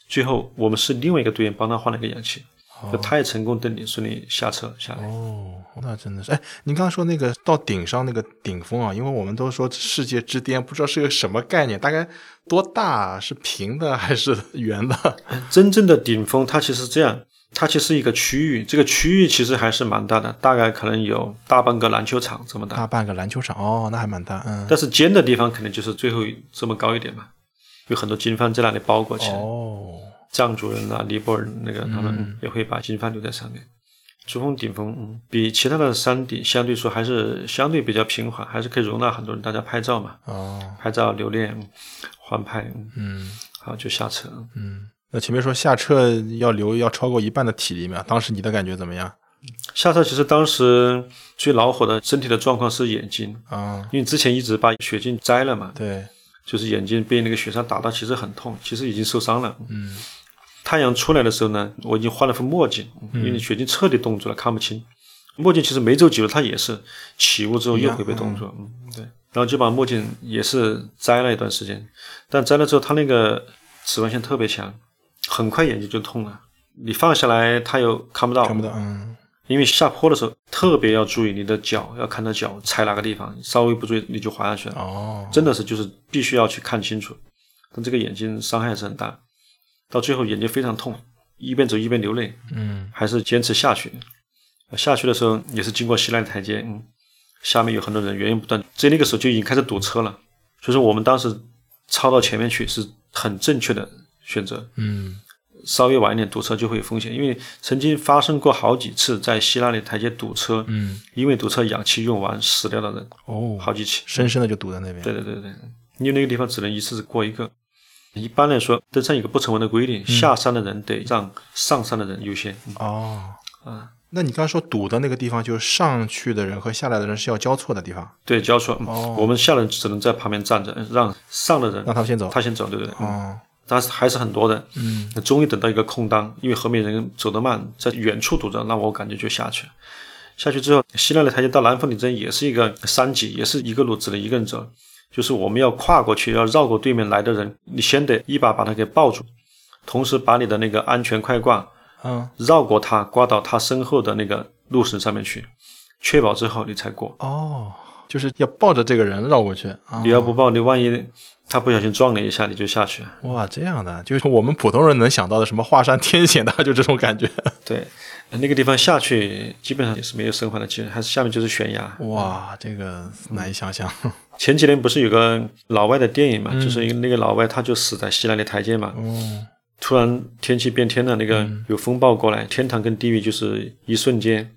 最后我们是另外一个队员帮他换了一个氧气，就他也成功登顶，顺利下车下来。哦，那真的是哎，您刚刚说那个到顶上那个顶峰啊，因为我们都说世界之巅，不知道是个什么概念，大概多大？是平的还是圆的？*laughs* 真正的顶峰，它其实是这样，它其实是一个区域，这个区域其实还是蛮大的，大概可能有大半个篮球场这么大。大半个篮球场哦，那还蛮大，嗯。但是尖的地方可能就是最后这么高一点嘛，有很多经幡在那里包裹起来。哦，藏族人啊、尼泊尔那个他们也会把经幡留在上面。珠峰顶峰，嗯，比其他的山顶相对说还是相对比较平缓，还是可以容纳很多人大家拍照嘛，哦，拍照留念、环拍，嗯嗯好就下车。嗯。那前面说下撤要留要超过一半的体力嘛？当时你的感觉怎么样？下车其实当时最恼火的身体的状况是眼睛，啊，因为之前一直把血镜摘了嘛，对，就是眼睛被那个雪山打到，其实很痛，其实已经受伤了。嗯太阳出来的时候呢，我已经换了副墨镜，因为雪镜彻底冻住了，看不清。墨镜其实没走几路，它也是起雾之后又会被冻住。嗯，对。然后就把墨镜也是摘了一段时间，但摘了之后，它那个紫外线特别强，很快眼睛就痛了。你放下来，它又看不到，看不到，嗯因为下坡的时候特别要注意你的脚，要看到脚踩哪个地方，稍微不注意你就滑下去了。哦，真的是就是必须要去看清楚，但这个眼睛伤害是很大，到最后眼睛非常痛，一边走一边流泪，嗯还是坚持下去。下去的时候也是经过西奈台阶，嗯，下面有很多人源源不断，在那个时候就已经开始堵车了，所以说我们当时超到前面去是很正确的选择，嗯稍微晚一点堵车就会有风险，因为曾经发生过好几次在希腊里台阶堵车，嗯，因为堵车氧气用完死掉的人哦，好几起。深深的就堵在那边。对对对对，因为那个地方只能一次过一个。一般来说，登山有个不成文的规定，下山的人得让上山的人优先。哦，啊，那你刚才说堵的那个地方，就是上去的人和下来的人是要交错的地方，对，交错。我们下人只能在旁边站着，让上的人让他们先走。他先走，对不对？嗯哦，但是还是很多人。嗯终于等到一个空档，因为后面人走得慢，在远处堵着，那我感觉就下去了。下去之后，西南的台阶到南峰顶镇也是一个山脊，也是一个路只能一个人走，就是我们要跨过去，要绕过对面来的人，你先得一把把他给抱住，同时把你的那个安全快挂嗯，绕过他，挂到他身后的那个路绳上面去，确保之后你才过。哦，就是要抱着这个人绕过去啊。你要不抱，你万一他不小心撞了一下，你就下去。哇，这样的，就是我们普通人能想到的什么华山天险，大概就这种感觉。*laughs* 对，那个地方下去基本上也是没有生还的机会，还是下面就是悬崖。哇，这个难以想象。前几年不是有个老外的电影嘛，就是那个老外他就死在西南的台阶嘛。哦，突然天气变天了，那个有风暴过来，天堂跟地狱就是一瞬间。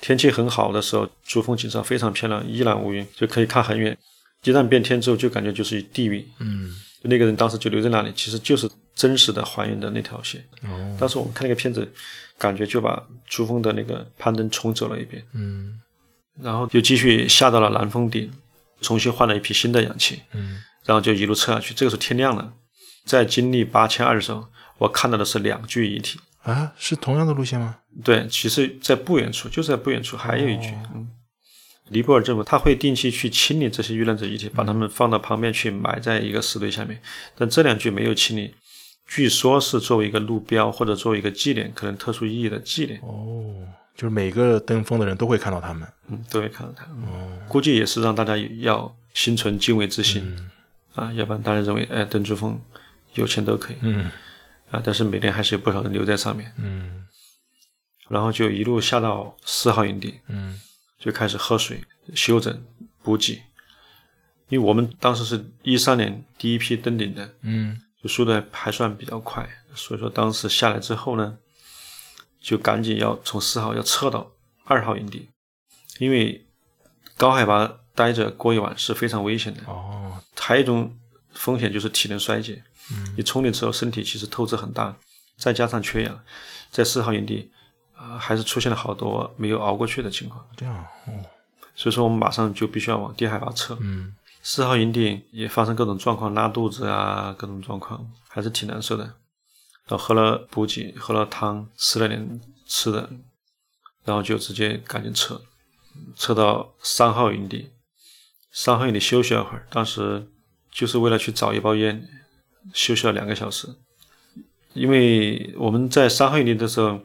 天气很好的时候，珠峰景色非常漂亮，一览无余，就可以看很远。一旦变天之后，就感觉就是地狱。嗯，那个人当时就留在那里，其实就是真实的还原的那条线。哦，当时我们看那个片子，感觉就把珠峰的那个攀登重走了一遍，嗯然后就继续下到了南峰顶，重新换了一批新的氧气，嗯，然后就一路测下去。这个时候天亮了，在经历八千二的时候，我看到的是两具遗体。啊，是同样的路线吗？对，其实，在不远处，就在不远处还有一具。嗯，尼泊尔政府他会定期去清理这些遇难者遗体，把他们放到旁边去埋在一个石堆下面。但这两具没有清理，据说是作为一个路标或者作为一个纪念，可能特殊意义的纪念。哦，就是每个登峰的人都会看到他们。嗯，都会看到他。嗯，估计也是让大家要心存敬畏之心、啊，要不然大家认为，哎，登珠峰有钱都可以。嗯啊，但是每年还是有不少人留在上面。嗯然后就一路下到四号营地，嗯就开始喝水、休整、补给。因为我们当时是一三年第一批登顶的，嗯就速度还还算比较快，所以说当时下来之后呢，就赶紧要从四号要撤到二号营地，因为高海拔待着过一晚是非常危险的。哦，还有一种风险就是体能衰竭，嗯你冲顶之后身体其实透支很大，再加上缺氧，在四号营地啊、还是出现了好多没有熬过去的情况。这样哦，所以说我们马上就必须要往低海拔撤。嗯四号营地也发生各种状况，拉肚子啊，各种状况，还是挺难受的。然后喝了补给，喝了汤，吃了点吃的，然后就直接赶紧撤，撤到三号营地。三号营地休息了会儿，当时就是为了去找一包烟，休息了两个小时。因为我们在三号营地的时候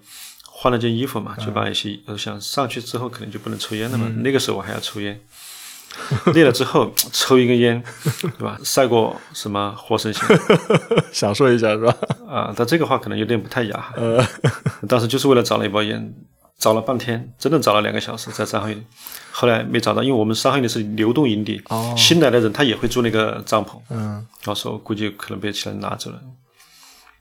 换了件衣服嘛，就把一些我想上去之后可能就不能抽烟了嘛，那个时候我还要抽烟。*laughs* 累了之后抽一根烟，*laughs* 对吧？赛过什么活神仙 *laughs* 享受一下是吧？啊？但这个话可能有点不太雅。呃，当时就是为了找了一包烟，找了半天，真的找了两个小时在三号营地，后来没找到，因为我们三号营地是流动营地，哦新来的人他也会住那个帐篷，嗯到时候估计可能被其他人拿走了。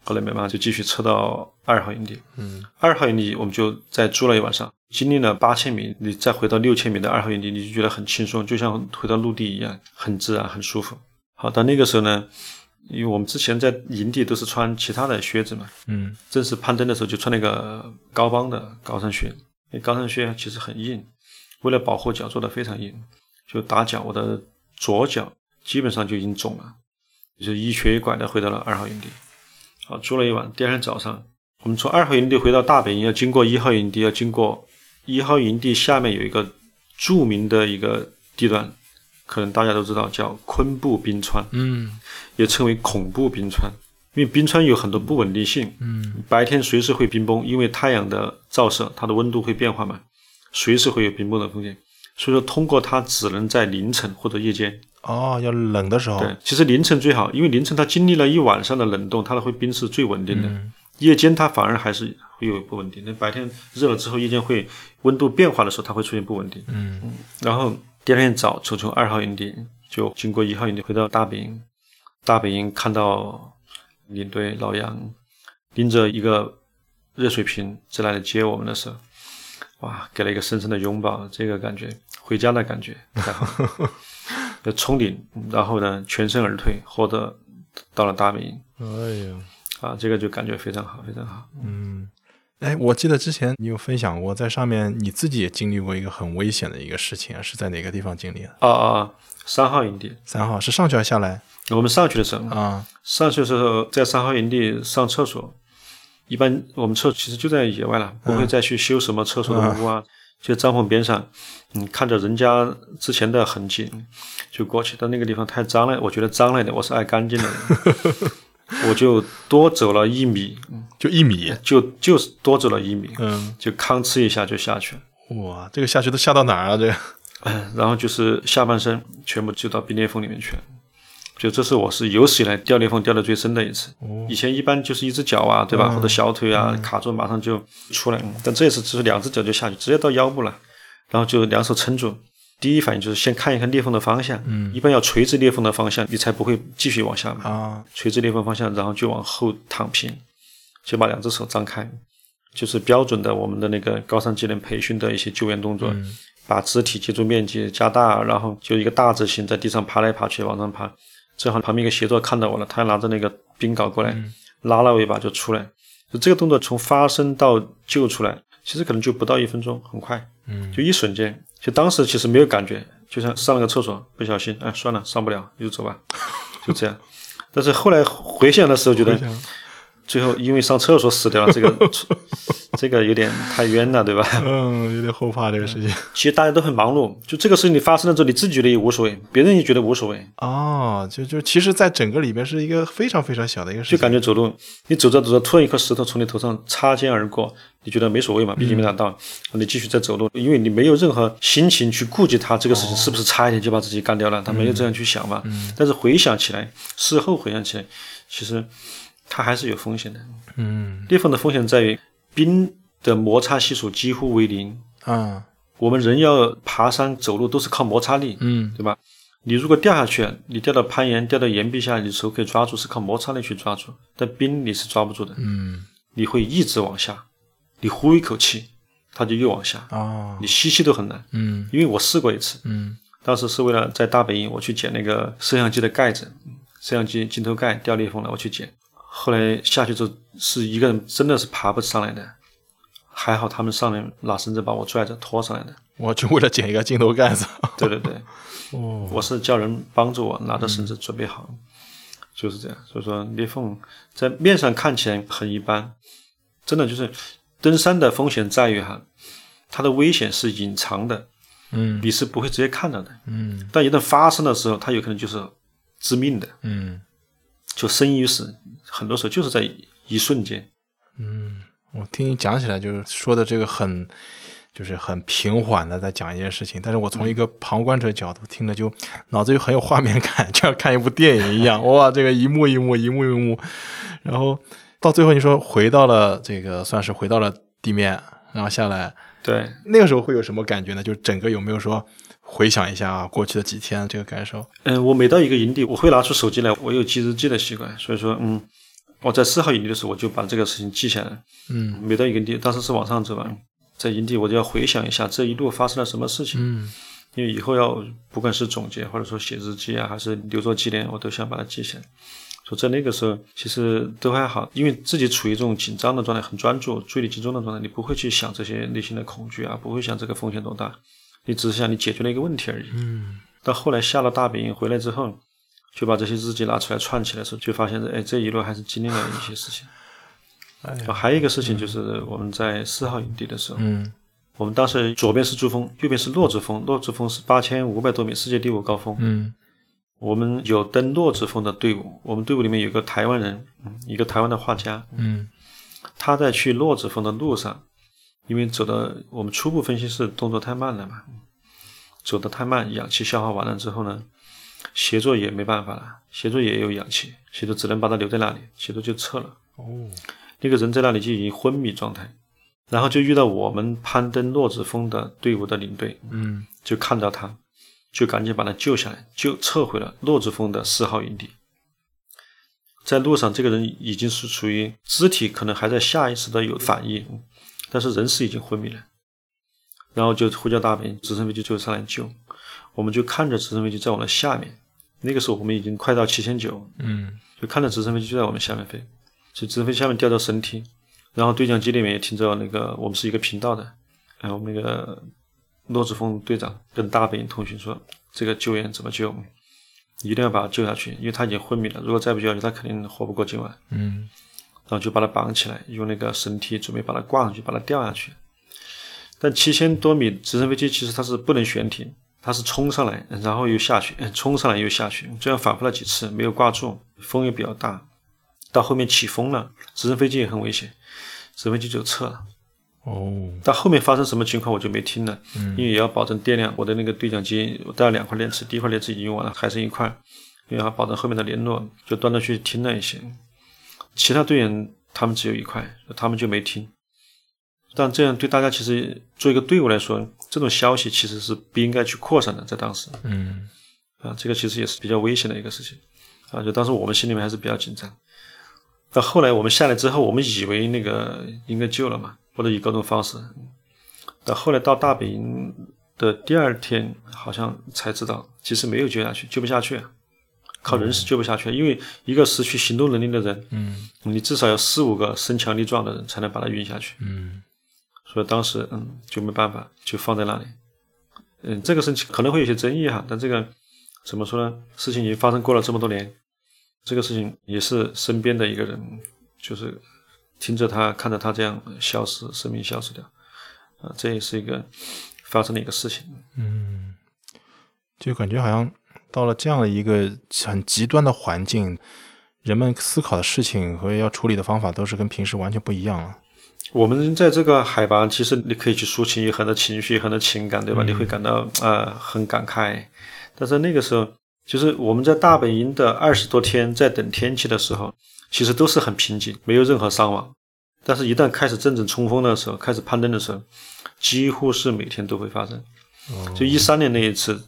后来没办法，就继续撤到二号营地。嗯二号营地我们就再住了一晚上，经历了八千米，你再回到六千米的二号营地，你就觉得很轻松，就像回到陆地一样，很自然，很舒服。好，到那个时候呢，因为我们之前在营地都是穿其他的靴子嘛，嗯正式攀登的时候就穿那个高帮的高山靴，那高山靴其实很硬，为了保护脚做的非常硬，就打脚，我的左脚基本上就已经肿了，就一瘸一拐的回到了二号营地。好，住了一晚，第二天早上，我们从二号营地回到大本营，要经过一号营地，要经过一号营地下面有一个著名的一个地段，可能大家都知道叫昆布冰川，嗯也称为恐怖冰川，因为冰川有很多不稳定性，嗯白天随时会冰崩，因为太阳的照射，它的温度会变化嘛，随时会有冰崩的风险。所以说，通过它只能在凌晨或者夜间。哦，要冷的时候，对，其实凌晨最好，因为凌晨它经历了一晚上的冷冻，它的会冰是最稳定的。嗯夜间它反而还是会有不稳定。那白天热了之后，夜间会温度变化的时候，它会出现不稳定。嗯然后第二天早就从二号营地就经过一号营地回到大本营，大本营看到领队老杨拎着一个热水瓶在那里接我们的时候，哇，给了一个深深的拥抱，这个感觉回家的感觉太好了。*laughs* 就冲顶，然后呢全身而退，获得到了大本营哎呀，啊，这个就感觉非常好，非常好。嗯。哎，我记得之前你有分享过，在上面你自己也经历过一个很危险的一个事情啊，是在哪个地方经历的？啊啊，三号营地，三号是上去还是下来我们上去的时候，啊？上去的时候在三号营地上厕所，一般我们厕所其实就在野外了，不会再去修什么厕所的屋啊。就帐篷边上，嗯，看着人家之前的痕迹，就过去。但那个地方太脏了，我觉得脏了一点，我是爱干净的人，我就多走了一米，就一米，就就是多走了一米，嗯，就吭哧一下就下去了。哇，这个下去都下到哪儿啊？这个，嗯，然后就是下半身全部就到冰裂缝里面去了。就这是我是有史以来掉裂缝掉的最深的一次。以前一般就是一只脚啊，对吧，或者小腿啊卡住，马上就出来。但这次只是两只脚就下去，直接到腰部了，然后就两手撑住。第一反应就是先看一看裂缝的方向，嗯，一般要垂直裂缝的方向，你才不会继续往下嘛。啊，垂直裂缝方向，然后就往后躺平，就把两只手张开，就是标准的我们的那个高山技能培训的一些救援动作，把肢体接触面积加大，然后就一个大字形在地上爬来爬去，往上爬。正好旁边一个协作看到我了，他拿着那个冰镐过来，拉了我一把就出来。就这个动作从发生到救出来，其实可能就不到一分钟，很快，嗯，就一瞬间。就当时其实没有感觉，就像上了个厕所不小心，哎，算了，上不了，你就走吧，就这样。但是后来回想的时候，觉得。最后因为上厕所死掉了，这个 *laughs* 这个有点太冤了，对吧？嗯，有点后怕这个事情。其实大家都很忙碌，就这个事情你发生了之后，你自己觉得也无所谓，别人也觉得无所谓。哦，就就其实，在整个里边是一个非常非常小的一个事情。就感觉走路，你走着走着，突然一颗石头从你头上擦肩而过，你觉得没所谓嘛？毕竟没打到，你继续在走路，因为你没有任何心情去顾及他这个事情是不是差一点就把自己干掉了，他没有这样去想嘛。但是回想起来，事后回想起来，其实。它还是有风险的，嗯，裂缝的风险在于冰的摩擦系数几乎为零。啊。我们人要爬山走路都是靠摩擦力，嗯，对吧？你如果掉下去，你掉到攀岩，掉到岩壁下，你手可以抓住，是靠摩擦力去抓住。但冰你是抓不住的，嗯，你会一直往下，你呼一口气，它就又往下。啊，你吸气都很难，嗯，因为我试过一次，嗯，当时是为了在大本营我去捡那个摄像机的盖子，摄像机镜头盖掉裂缝了，我去捡。后来下去之后，是一个人真的是爬不上来的，还好他们上来拿绳子把我拽着拖上来的。我就为了捡一个镜头盖子。对对对，*laughs* 哦，我是叫人帮助我拿着绳子准备好，就是这样。所以说裂缝在面上看起来很一般，真的就是登山的风险在于哈，它的危险是隐藏的，嗯，你是不会直接看到的，嗯，但一旦发生的时候，它有可能就是致命的，嗯。就生与死，很多时候就是在一瞬间。嗯，我听你讲起来，就是说的这个很，就是很平缓的在讲一件事情。但是我从一个旁观者角度听了，就脑子就很有画面感，*laughs* 就像看一部电影一样。哇，这个一幕一幕，一幕一幕。然后到最后，你说回到了这个，算是回到了地面，然后下来。对，那个时候会有什么感觉呢？就整个有没有说？回想一下过去的几天这个感受。嗯，我每到一个营地，我会拿出手机来，我有记日记的习惯，所以说，嗯，我在四号营地的时候，我就把这个事情记下来。嗯，每到一个营地，当时是往上走吧，在营地我就要回想一下这一路发生了什么事情。嗯，因为以后要不管是总结或者说写日记啊，还是留作纪念，我都想把它记下来。说在那个时候其实都还好，因为自己处于这种紧张的状态，很专注、注意力集中的状态，你不会去想这些内心的恐惧啊，不会想这个风险多大。你只是想你解决了一个问题而已。嗯，到后来下了大本营回来之后，就把这些日记拿出来串起来的时候，就发现哎，这一路还是经历了一些事情。*laughs* 哎，还有一个事情就是我们在四号营地的时候，嗯，我们当时左边是珠峰，右边是洛子峰，洛子峰是八千五百多米，世界第五高峰。嗯，我们有登洛子峰的队伍，我们队伍里面有个台湾人，一个台湾的画家。嗯，他在去洛子峰的路上。因为走的我们初步分析是动作太慢了嘛，走的太慢，氧气消耗完了之后呢，协作也没办法了，协作也有氧气，协作只能把他留在那里，协作就撤了。哦，那个人在那里就已经昏迷状态，然后就遇到我们攀登洛子峰的队伍的领队，嗯，就看到他，就赶紧把他救下来，就撤回了洛子峰的四号营地。在路上，这个人已经是处于肢体可能还在下意识的有反应。但是人是已经昏迷了，然后就呼叫大本营直升飞机就上来救，我们就看着直升飞机在我们的下面，那个时候我们已经快到七千九，嗯，就看着直升飞机就在我们下面飞，就直升飞机下面掉到绳梯，然后对讲机里面也听着那个我们是一个频道的，然后我们那个骆子峰队长跟大本营通讯说这个救援怎么救，一定要把他救下去，因为他已经昏迷了，如果再不救下去，他肯定活不过今晚，嗯。然后就把它绑起来，用那个绳梯准备把它挂上去，把它吊下去。但七千多米直升飞机其实它是不能悬停，它是冲上来，然后又下去，冲上来又下去，这样反复了几次，没有挂住，风也比较大，到后面起风了，直升飞机也很危险，直升飞机就撤了。哦，但后面发生什么情况我就没听了，因为也要保证电量。我的那个对讲机我带了两块电池，第一块电池已经用完了，还剩一块，因为要保证后面的联络，就断断续续听了一些。其他队员他们只有一块，他们就没听。但这样对大家其实做一个队伍来说，这种消息其实是不应该去扩散的，在当时，嗯，啊，这个其实也是比较危险的一个事情，啊，就当时我们心里面还是比较紧张。到后来我们下来之后，我们以为那个应该救了嘛。或者以各种方式，到后来到大本营的第二天，好像才知道，其实没有救下去，救不下去，靠人是救不下去，因为一个失去行动能力的人，嗯，你至少要四五个身强力壮的人才能把他运下去，嗯，所以当时嗯就没办法，就放在那里，嗯，这个事情可能会有些争议哈，但这个怎么说呢？事情已经发生过了这么多年，这个事情也是身边的一个人，就是。听着他，看着他这样消失，生命消失掉，啊，这也是一个发生的一个事情。嗯，就感觉好像到了这样的一个很极端的环境，人们思考的事情和要处理的方法都是跟平时完全不一样了。我们在这个海拔，其实你可以去抒情有很多情绪、很多情感，对吧？你会感到呃很感慨。但是那个时候，就是我们在大本营的二十多天，在等天气的时候。其实都是很平静，没有任何伤亡。但是，一旦开始真正冲锋的时候，开始攀登的时候，几乎是每天都会发生。就一三年那一次，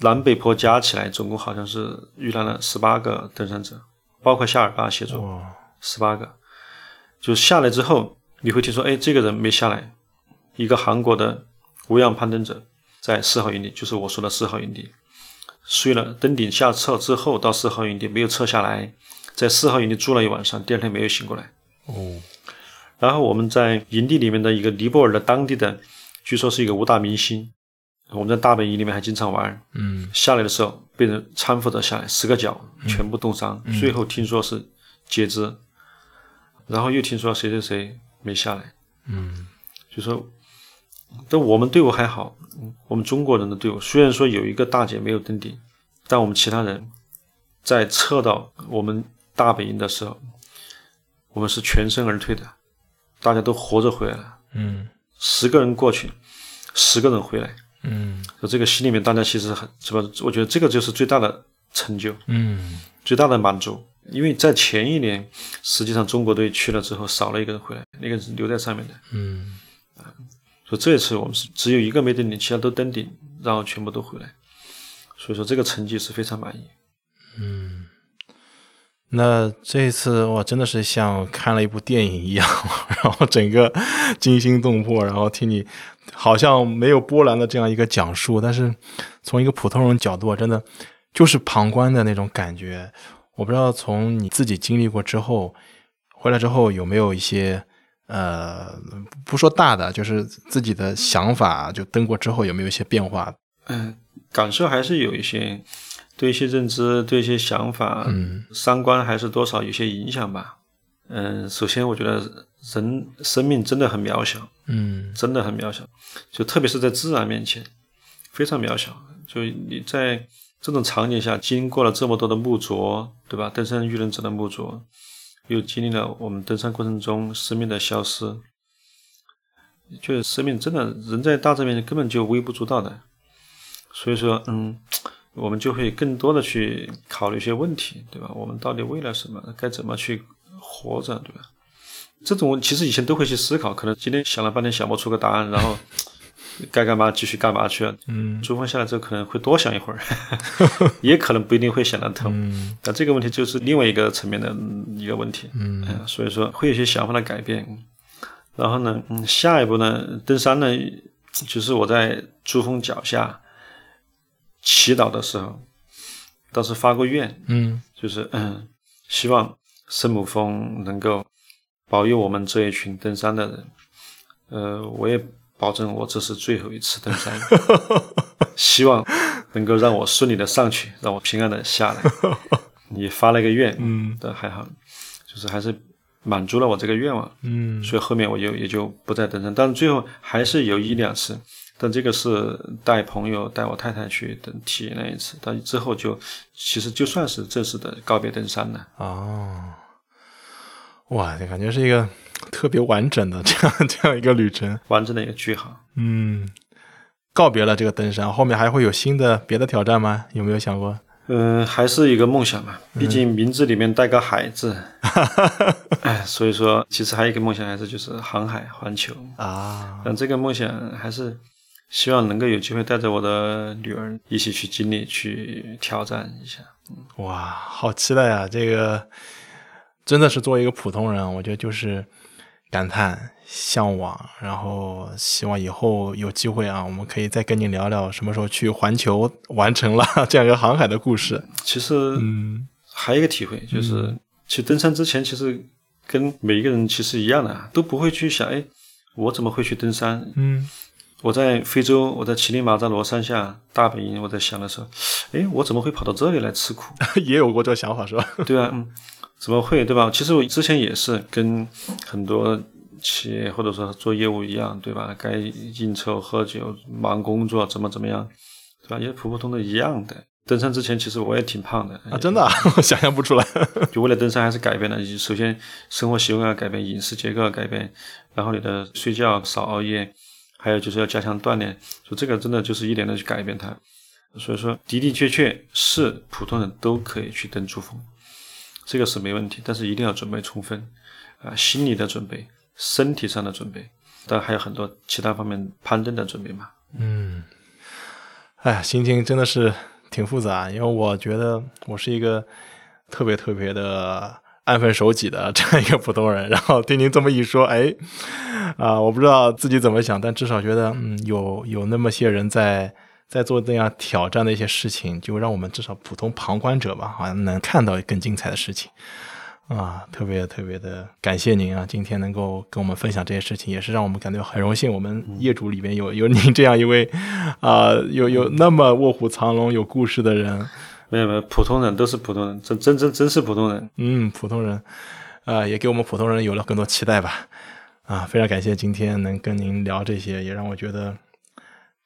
南北坡加起来总共好像是遇难了十八个登山者，包括夏尔巴协助，十八个。就下来之后，你会听说，哎，这个人没下来。一个韩国的无氧攀登者在四号营地，就是我说的四号营地，睡了登顶下撤之后到四号营地没有撤下来。在四号营地住了一晚上，第二天没有醒过来。哦，然后我们在营地里面的一个尼泊尔的当地的，据说是一个武打明星。我们在大本营里面还经常玩。嗯，下来的时候被人搀扶着下来，十个脚全部冻伤，最后听说是截肢。然后又听说谁谁谁没下来。嗯，就说，但我们队伍还好，我们中国人的队伍虽然说有一个大姐没有登顶，但我们其他人。在撤到我们大本营的时候，我们是全身而退的，大家都活着回来了。嗯，十个人过去，十个人回来。嗯，就这个心里面，大家其实很是吧？我觉得这个就是最大的成就。嗯，最大的满足，因为在前一年，实际上中国队去了之后少了一个人回来，那个人留在上面的。嗯，啊，所以这一次我们是只有一个没登顶，其他都登顶，然后全部都回来。所以说这个成绩是非常满意。嗯，那这一次我，真的是像看了一部电影一样，*laughs* 然后整个惊心动魄，然后听你好像没有波澜的这样一个讲述，但是从一个普通人角度，真的就是旁观的那种感觉。我不知道从你自己经历过之后回来之后有没有一些呃，不说大的，就是自己的想法，就登过之后有没有一些变化？嗯，感受还是有一些。对一些认知，对一些想法，嗯，三观还是多少有些影响吧。嗯，首先我觉得人生命真的很渺小，嗯，真的很渺小，就特别是在自然面前，非常渺小。就你在这种场景下，经过了这么多的木啄，对吧？登山遇人者的木啄，又经历了我们登山过程中生命的消失，就是生命真的人在大自然面前根本就微不足道的。所以说，嗯。我们就会更多的去考虑一些问题，对吧？我们到底为了什么？该怎么去活着，对吧？这种其实以前都会去思考，可能今天想了半天想不出个答案，然后 *laughs* 该干嘛继续干嘛去了。嗯，珠峰下来之后可能会多想一会儿，*laughs* 也可能不一定会想得通。嗯，那这个问题就是另外一个层面的一个问题。嗯，所以说会有些想法的改变。然后呢，嗯，下一步呢，登山呢，就是我在珠峰脚下。祈祷的时候，当时发过愿，嗯，就是嗯，希望圣母峰能够保佑我们这一群登山的人，呃，我也保证我这是最后一次登山，*laughs* 希望能够让我顺利的上去，让我平安的下来。*laughs* 你发了一个愿，嗯，但还好，就是还是满足了我这个愿望，嗯。所以后面我就也就不再登山，但是最后还是有一两次，但这个是带朋友带我太太去登体验了一次，但之后就其实就算是正式的告别登山了。哦，哇，这感觉是一个特别完整的 *laughs* 这样这样一个旅程。完整的一个句号。嗯，告别了这个登山，后面还会有新的别的挑战吗？有没有想过？嗯，还是一个梦想嘛，毕竟名字里面带个海字，*laughs* 哎，所以说其实还有一个梦想，还是就是航海环球。啊，但这个梦想还是希望能够有机会带着我的女儿一起去经历、去挑战一下。哇，好期待啊！这个真的是作为一个普通人，我觉得就是感叹、向往，然后希望以后有机会啊，我们可以再跟你聊聊什么时候去环球完成了这样一个航海的故事。其实嗯还有一个体会，就是去登山之前，其实跟每一个人其实一样的啊，都不会去想，哎，我怎么会去登山？嗯我在非洲，我在乞力马扎罗山下大本营，我在想的时候，哎，我怎么会跑到这里来吃苦？*laughs* 也有过这个想法是吧？*laughs* 对啊，嗯，怎么会，对吧？其实我之前也是跟很多企业或者说做业务一样，对吧？该应酬、喝酒、忙工作，怎么怎么样，对吧？也普普通通的一样的。登山之前，其实我也挺胖的啊，真的、啊，*laughs* 我想象不出来。就为了登山，还是改变了。首先，生活习惯要改变，饮食结构要改变，然后你的睡觉少熬夜，还有就是要加强锻炼。就这个真的就是一点的去改变它。所以说，的的确确是普通人都可以去登珠峰，这个是没问题，但是一定要准备充分啊，心理的准备，身体上的准备，当然还有很多其他方面攀登的准备嘛。嗯，哎，心情真的是挺复杂，因为我觉得我是一个特别特别的安分守己的这样一个普通人。然后听您这么一说，哎，啊，我不知道自己怎么想，但至少觉得，嗯，有有那么些人在在做那样挑战的一些事情，就让我们至少普通旁观者吧，好像能看到更精彩的事情。啊，特别特别的感谢您啊！今天能够跟我们分享这些事情，也是让我们感觉很荣幸。我们业主里面有有您这样一位啊、有有那么卧虎藏龙、有故事的人。没有没有，普通人都是普通人，真真真真是普通人。嗯，普通人，啊、也给我们普通人有了更多期待吧。啊，非常感谢今天能跟您聊这些，也让我觉得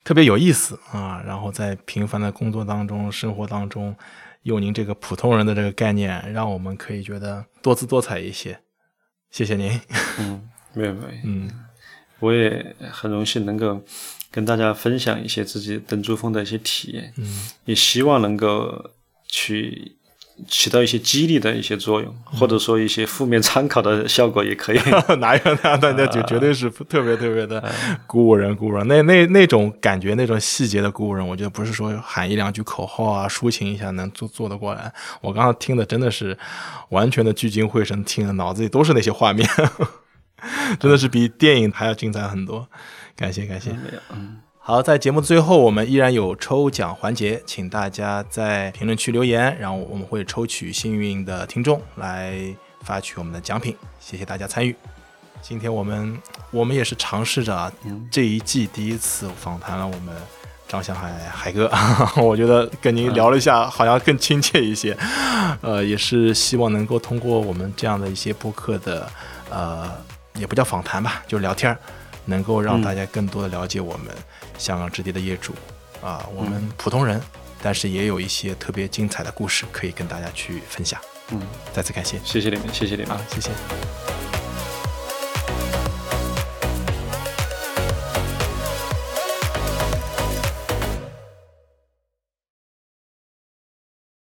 特别有意思啊。然后在平凡的工作当中、生活当中，用您这个普通人的这个概念，让我们可以觉得多姿多彩一些。谢谢您。嗯，没有没有，嗯 *laughs* 我也很荣幸能够跟大家分享一些自己登珠峰的一些体验，嗯也希望能够去起到一些激励的一些作用，或者说一些负面参考的效果也可以。*laughs* 哪有那样的？那就绝对是 *laughs* 特别特别的鼓舞人，鼓舞人。那那那种感觉，那种细节的鼓舞人，我觉得不是说喊一两句口号啊，抒情一下能做做得过来。我刚刚听的真的是完全的聚精会神，听的脑子里都是那些画面，*laughs* 真的是比电影还要精彩很多。感谢感谢。没有，嗯，好，在节目的最后，我们依然有抽奖环节，请大家在评论区留言，然后我们会抽取幸运的听众来发取我们的奖品。谢谢大家参与。今天我们我们也是尝试着啊，这一季第一次访谈了我们张小海海哥，*laughs* 我觉得跟您聊了一下，好像更亲切一些。呃，也是希望能够通过我们这样的一些播客的呃，也不叫访谈吧，就是聊天儿，能够让大家更多的了解我们香港置地的业主啊、我们普通人，但是也有一些特别精彩的故事可以跟大家去分享。嗯，再次感谢谢谢你们，谢谢你们啊，。谢谢。